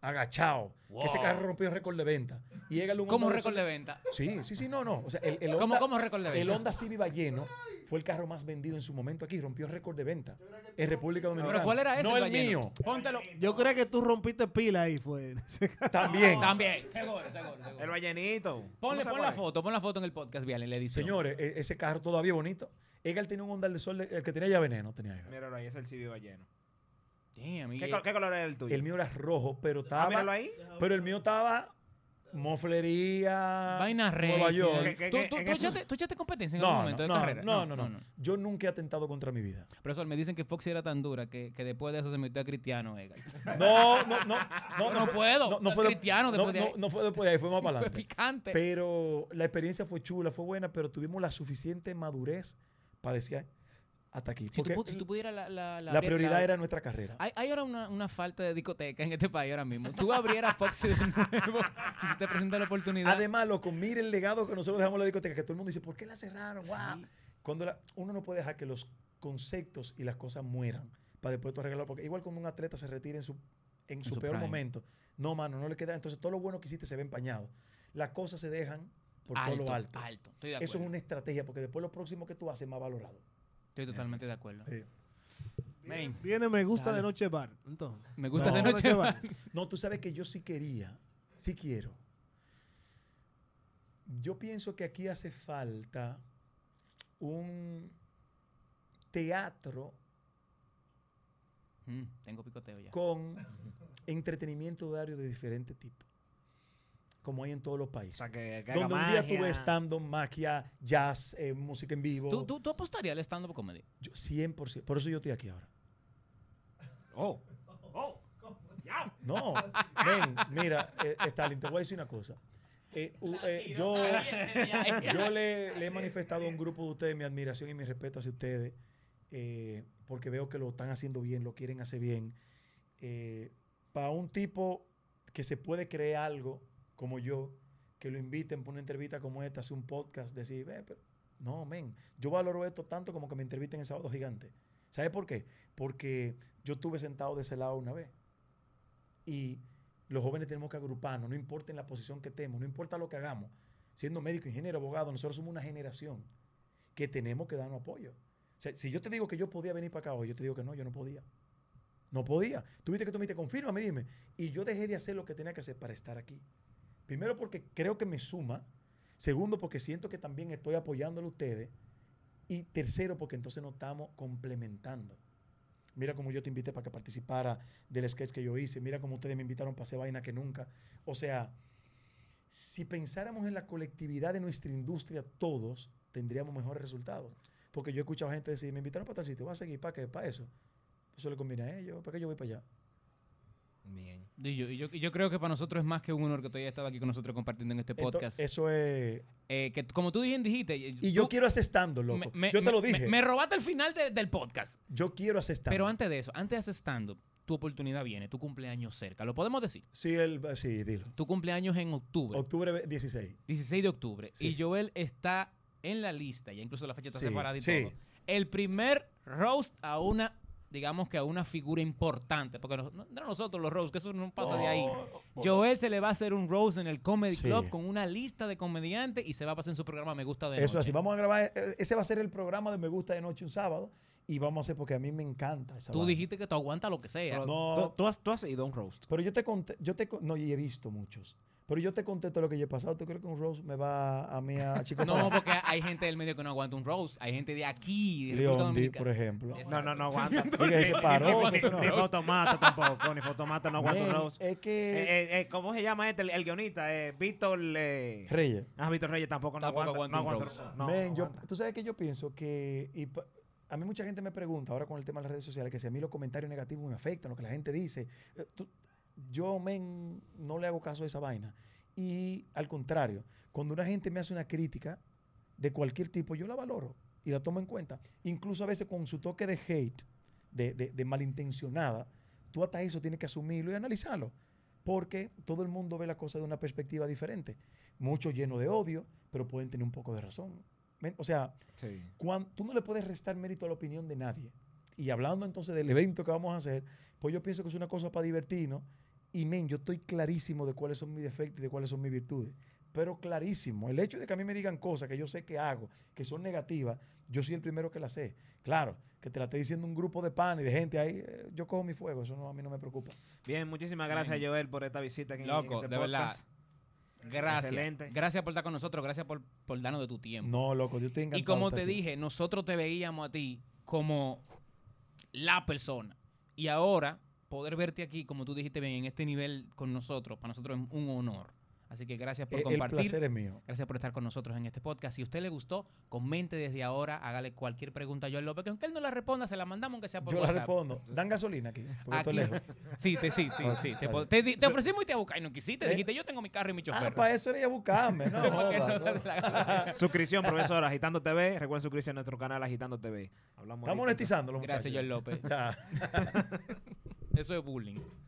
agachado. Que ese carro rompió récord de venta. Y Edgar un ¿Cómo récord de venta? Sí, sí, sí, no, no. O sea, el, el ¿Cómo, Honda, cómo récord de venta? el Honda Civic Balleno fue el carro más vendido en su momento aquí. Rompió récord de venta en República Dominicana. ¿Pero cuál era ese? No el Balleno? mío. Póntelo. Yo creo que tú rompiste pila ahí, fue. También. También. Seguro, seguro, seguro. El ballenito. Ponle, ¿Cómo pon la foto, pon la foto en el podcast, Vial, en la edición. Señores, e- ese carro todavía es bonito. Edgar tenía un Honda del Sol, el que tenía ya veneno, tenía Edgar. Míralo ahí, es el CV balleno. Damn, y- ¿Qué, col- qué color era el tuyo? El mío era rojo, pero Ah, estaba. míralo ahí. Pero el mío estaba moflería. Vaina Nueva. York. ¿Qué- qué- ¿Tú, qué- tú- eso- echaste, tú echaste competencia en algún No, momento no, de no, carrera? no, no, no, Yo nunca he atentado contra mi vida. Profesor, me dicen que Foxy era tan dura que, que después de eso se metió a Cristiano, Edgar. No, no, no. No, No fue- puedo, No, fue cristiano no, después de ahí. no fue después de ahí, fue más para Fue adelante. picante. Pero la experiencia fue chula, fue buena, pero tuvimos la suficiente madurez para decir hasta aquí. si, tú, si tú pudieras la, la, la prioridad la- era nuestra carrera. Hay, hay ahora una, una falta de discoteca en este país ahora mismo. Tú abrieras Foxy de nuevo si se te presenta la oportunidad. Además, loco, mire el legado que nosotros dejamos en la discoteca, que todo el mundo dice, ¿por qué la cerraron? Sí. Cuando uno no puede dejar que los conceptos y las cosas mueran para después tú arreglarlo. Porque igual cuando un atleta se retira en su, en su, su peor prime. momento, no, mano, no le queda. Entonces todo lo bueno que hiciste se ve empañado. Las cosas se dejan por alto, todo lo alto. alto. Estoy de Eso es una estrategia, porque después lo próximo que tú haces es más valorado. Estoy totalmente de acuerdo. Sí. Viene me gusta Dale. de noche bar. Entonces. me gusta No. de noche. bar. No, tú sabes que yo sí quería, sí quiero. Yo pienso que aquí hace falta un teatro Mm, tengo picoteo ya. con entretenimiento diario de diferente tipo, como hay en todos los O países. sea, que, que haga Donde un día magia. tuve stand-up, magia, jazz, eh, música en vivo. ¿Tú, tú, tú apostarías al stand-up comedy? Yo, 100%. Por eso yo estoy aquí ahora. Oh. No, ven, mira, eh, Stalin, te voy a decir una cosa. Eh, eh, yo yo le, le he manifestado a un grupo de ustedes mi admiración y mi respeto hacia ustedes, eh, porque veo que lo están haciendo bien, lo quieren hacer bien. Eh, para un tipo que se puede creer algo como yo, que lo inviten por una entrevista como esta, hacer un podcast, decir, "Ve, pero-". no, men, yo valoro esto tanto como que me entrevisten en Sábado Gigante. ¿Sabe por qué? Porque yo estuve sentado de ese lado una vez. Y los jóvenes tenemos que agruparnos, no importa en la posición que estemos, no importa lo que hagamos. Siendo médico, ingeniero, abogado, nosotros somos una generación que tenemos que darnos apoyo. O sea, si yo te digo que yo podía venir para acá hoy, yo te digo que no, yo no podía. No podía. Tú viste que tú me dijiste, confírmame, dime. Y yo dejé de hacer lo que tenía que hacer para estar aquí. Primero porque creo que me suma. Segundo porque siento que también estoy apoyándolo a ustedes. Y tercero porque entonces nos estamos complementando. Mira cómo yo te invité para que participara del sketch que yo hice. Mira cómo ustedes me invitaron para hacer vaina que nunca. O sea, si pensáramos en la colectividad de nuestra industria, todos tendríamos mejores resultados. Porque yo he escuchado gente decir, me invitaron para tal sitio, voy a seguir para qué, para eso. Eso le conviene a ellos, ¿para qué yo voy para allá? Bien. Y yo, y yo, yo creo que para nosotros es más que un honor que tú hayas estado aquí con nosotros compartiendo en este podcast. eso es... Eh, que como tú bien dijiste... eh, Y yo quiero hacer stand loco. me- yo te me- lo dije. Me, robaste el final de- del podcast. yo quiero hacer stand Pero antes de eso, antes de hacer tu oportunidad viene, tu cumpleaños cerca. ¿Lo podemos decir? Sí, el, sí, dilo. Tu cumpleaños en octubre, Octubre 16. 16 de octubre. Sí. Y Joel está en la lista, ya incluso la fecha está Sí, separada y sí. todo. El primer roast a una, digamos que a una figura importante, porque no, no- no nosotros los roasts, que eso no pasa de ahí. Oh, Joel se le va a hacer un roast en el Comedy Sí. Club con una lista de comediantes y se va a pasar en su programa Me Gusta de Eso Noche. así, vamos a grabar, eh, ese va a ser el programa de Me Gusta de Noche un sábado y vamos a hacer porque a mí me encanta esa Tú dijiste que tú aguantas lo que sea. Pero No. tú, tú has, tú has ido a un roast. Pero yo te conté, yo te, no, y he visto muchos, pero yo te conté todo lo que yo he pasado. ¿Tú crees que un Rose me va a mí a Chico No, porque hay gente del medio que no aguanta un roast. Hay gente de aquí, de León Dominicana. por ejemplo. No, no, no aguanta. Oiga, ese paró, Ni, Fotomata tampoco. Ni Fotomata no aguanta un roast. Es Eh, que eh, eh, ¿Cómo se llama este? El, el guionista. Eh, Víctor. Eh, Reyes. ah, Víctor Reyes tampoco, no aguanta. aguanta no un aguanta no Men, yo, tú sabes que yo pienso que y a mí mucha gente me pregunta ahora con el tema de las redes sociales que si a mí los comentarios negativos me afectan, lo que la gente dice. Eh, tú- yo, men, no le hago caso a esa vaina. Y al contrario, cuando una gente me hace una crítica de cualquier tipo, yo la valoro y la tomo en cuenta. Incluso a veces con su toque de hate, de, de- de malintencionada, tú hasta eso tienes que asumirlo y analizarlo. Porque todo el mundo ve la cosa de una perspectiva diferente. Muchos llenos de odio, pero pueden tener un poco de razón. O sea, Sí. cuan- tú no le puedes restar mérito a la opinión de nadie. Y hablando entonces del evento que vamos a hacer, pues yo pienso que es una cosa para divertirnos. Y men, yo estoy clarísimo de cuáles son mis defectos y de cuáles son mis virtudes. Pero clarísimo. El hecho de que a mí me digan cosas que yo sé que hago, que son negativas, yo soy el primero que las sé. Claro, que te la esté diciendo un grupo de pan y de gente ahí, eh, yo cojo mi fuego. Eso no, a mí no me preocupa. Bien, muchísimas gracias, Joel, por esta visita aquí en- Loco, en este de verdad. Gracias. Excelente. Gracias por estar con nosotros. Gracias por, por darnos de tu tiempo. No, loco, yo estoy encantado. y como te aquí. dije, nosotros te veíamos a ti como la persona. Y ahora, poder verte aquí, como tú dijiste bien, en este nivel con nosotros, para nosotros es un honor. Así que gracias por Eh, el compartir. placer es mío. Gracias por estar con nosotros en este podcast. Si a usted le gustó, comente desde ahora, hágale cualquier pregunta a Joel López, que aunque él no la responda, se la mandamos aunque sea por Yo la respondo. Dan gasolina aquí, porque estoy Aquí- lejos. Sí, te, sí, sí, Ok, sí. Te, te te ofrecimos y te a buscar y no quisiste. Eh, Dijiste, yo tengo mi carro y mi chofer. Ah, para eso era ir a buscarme, no. Suscripción, profesor, Agitando TV. Recuerden suscribirse a nuestro canal Agitando TV. Hablamos Estamos monetizando los Gracias. Joel López. Eso es bullying.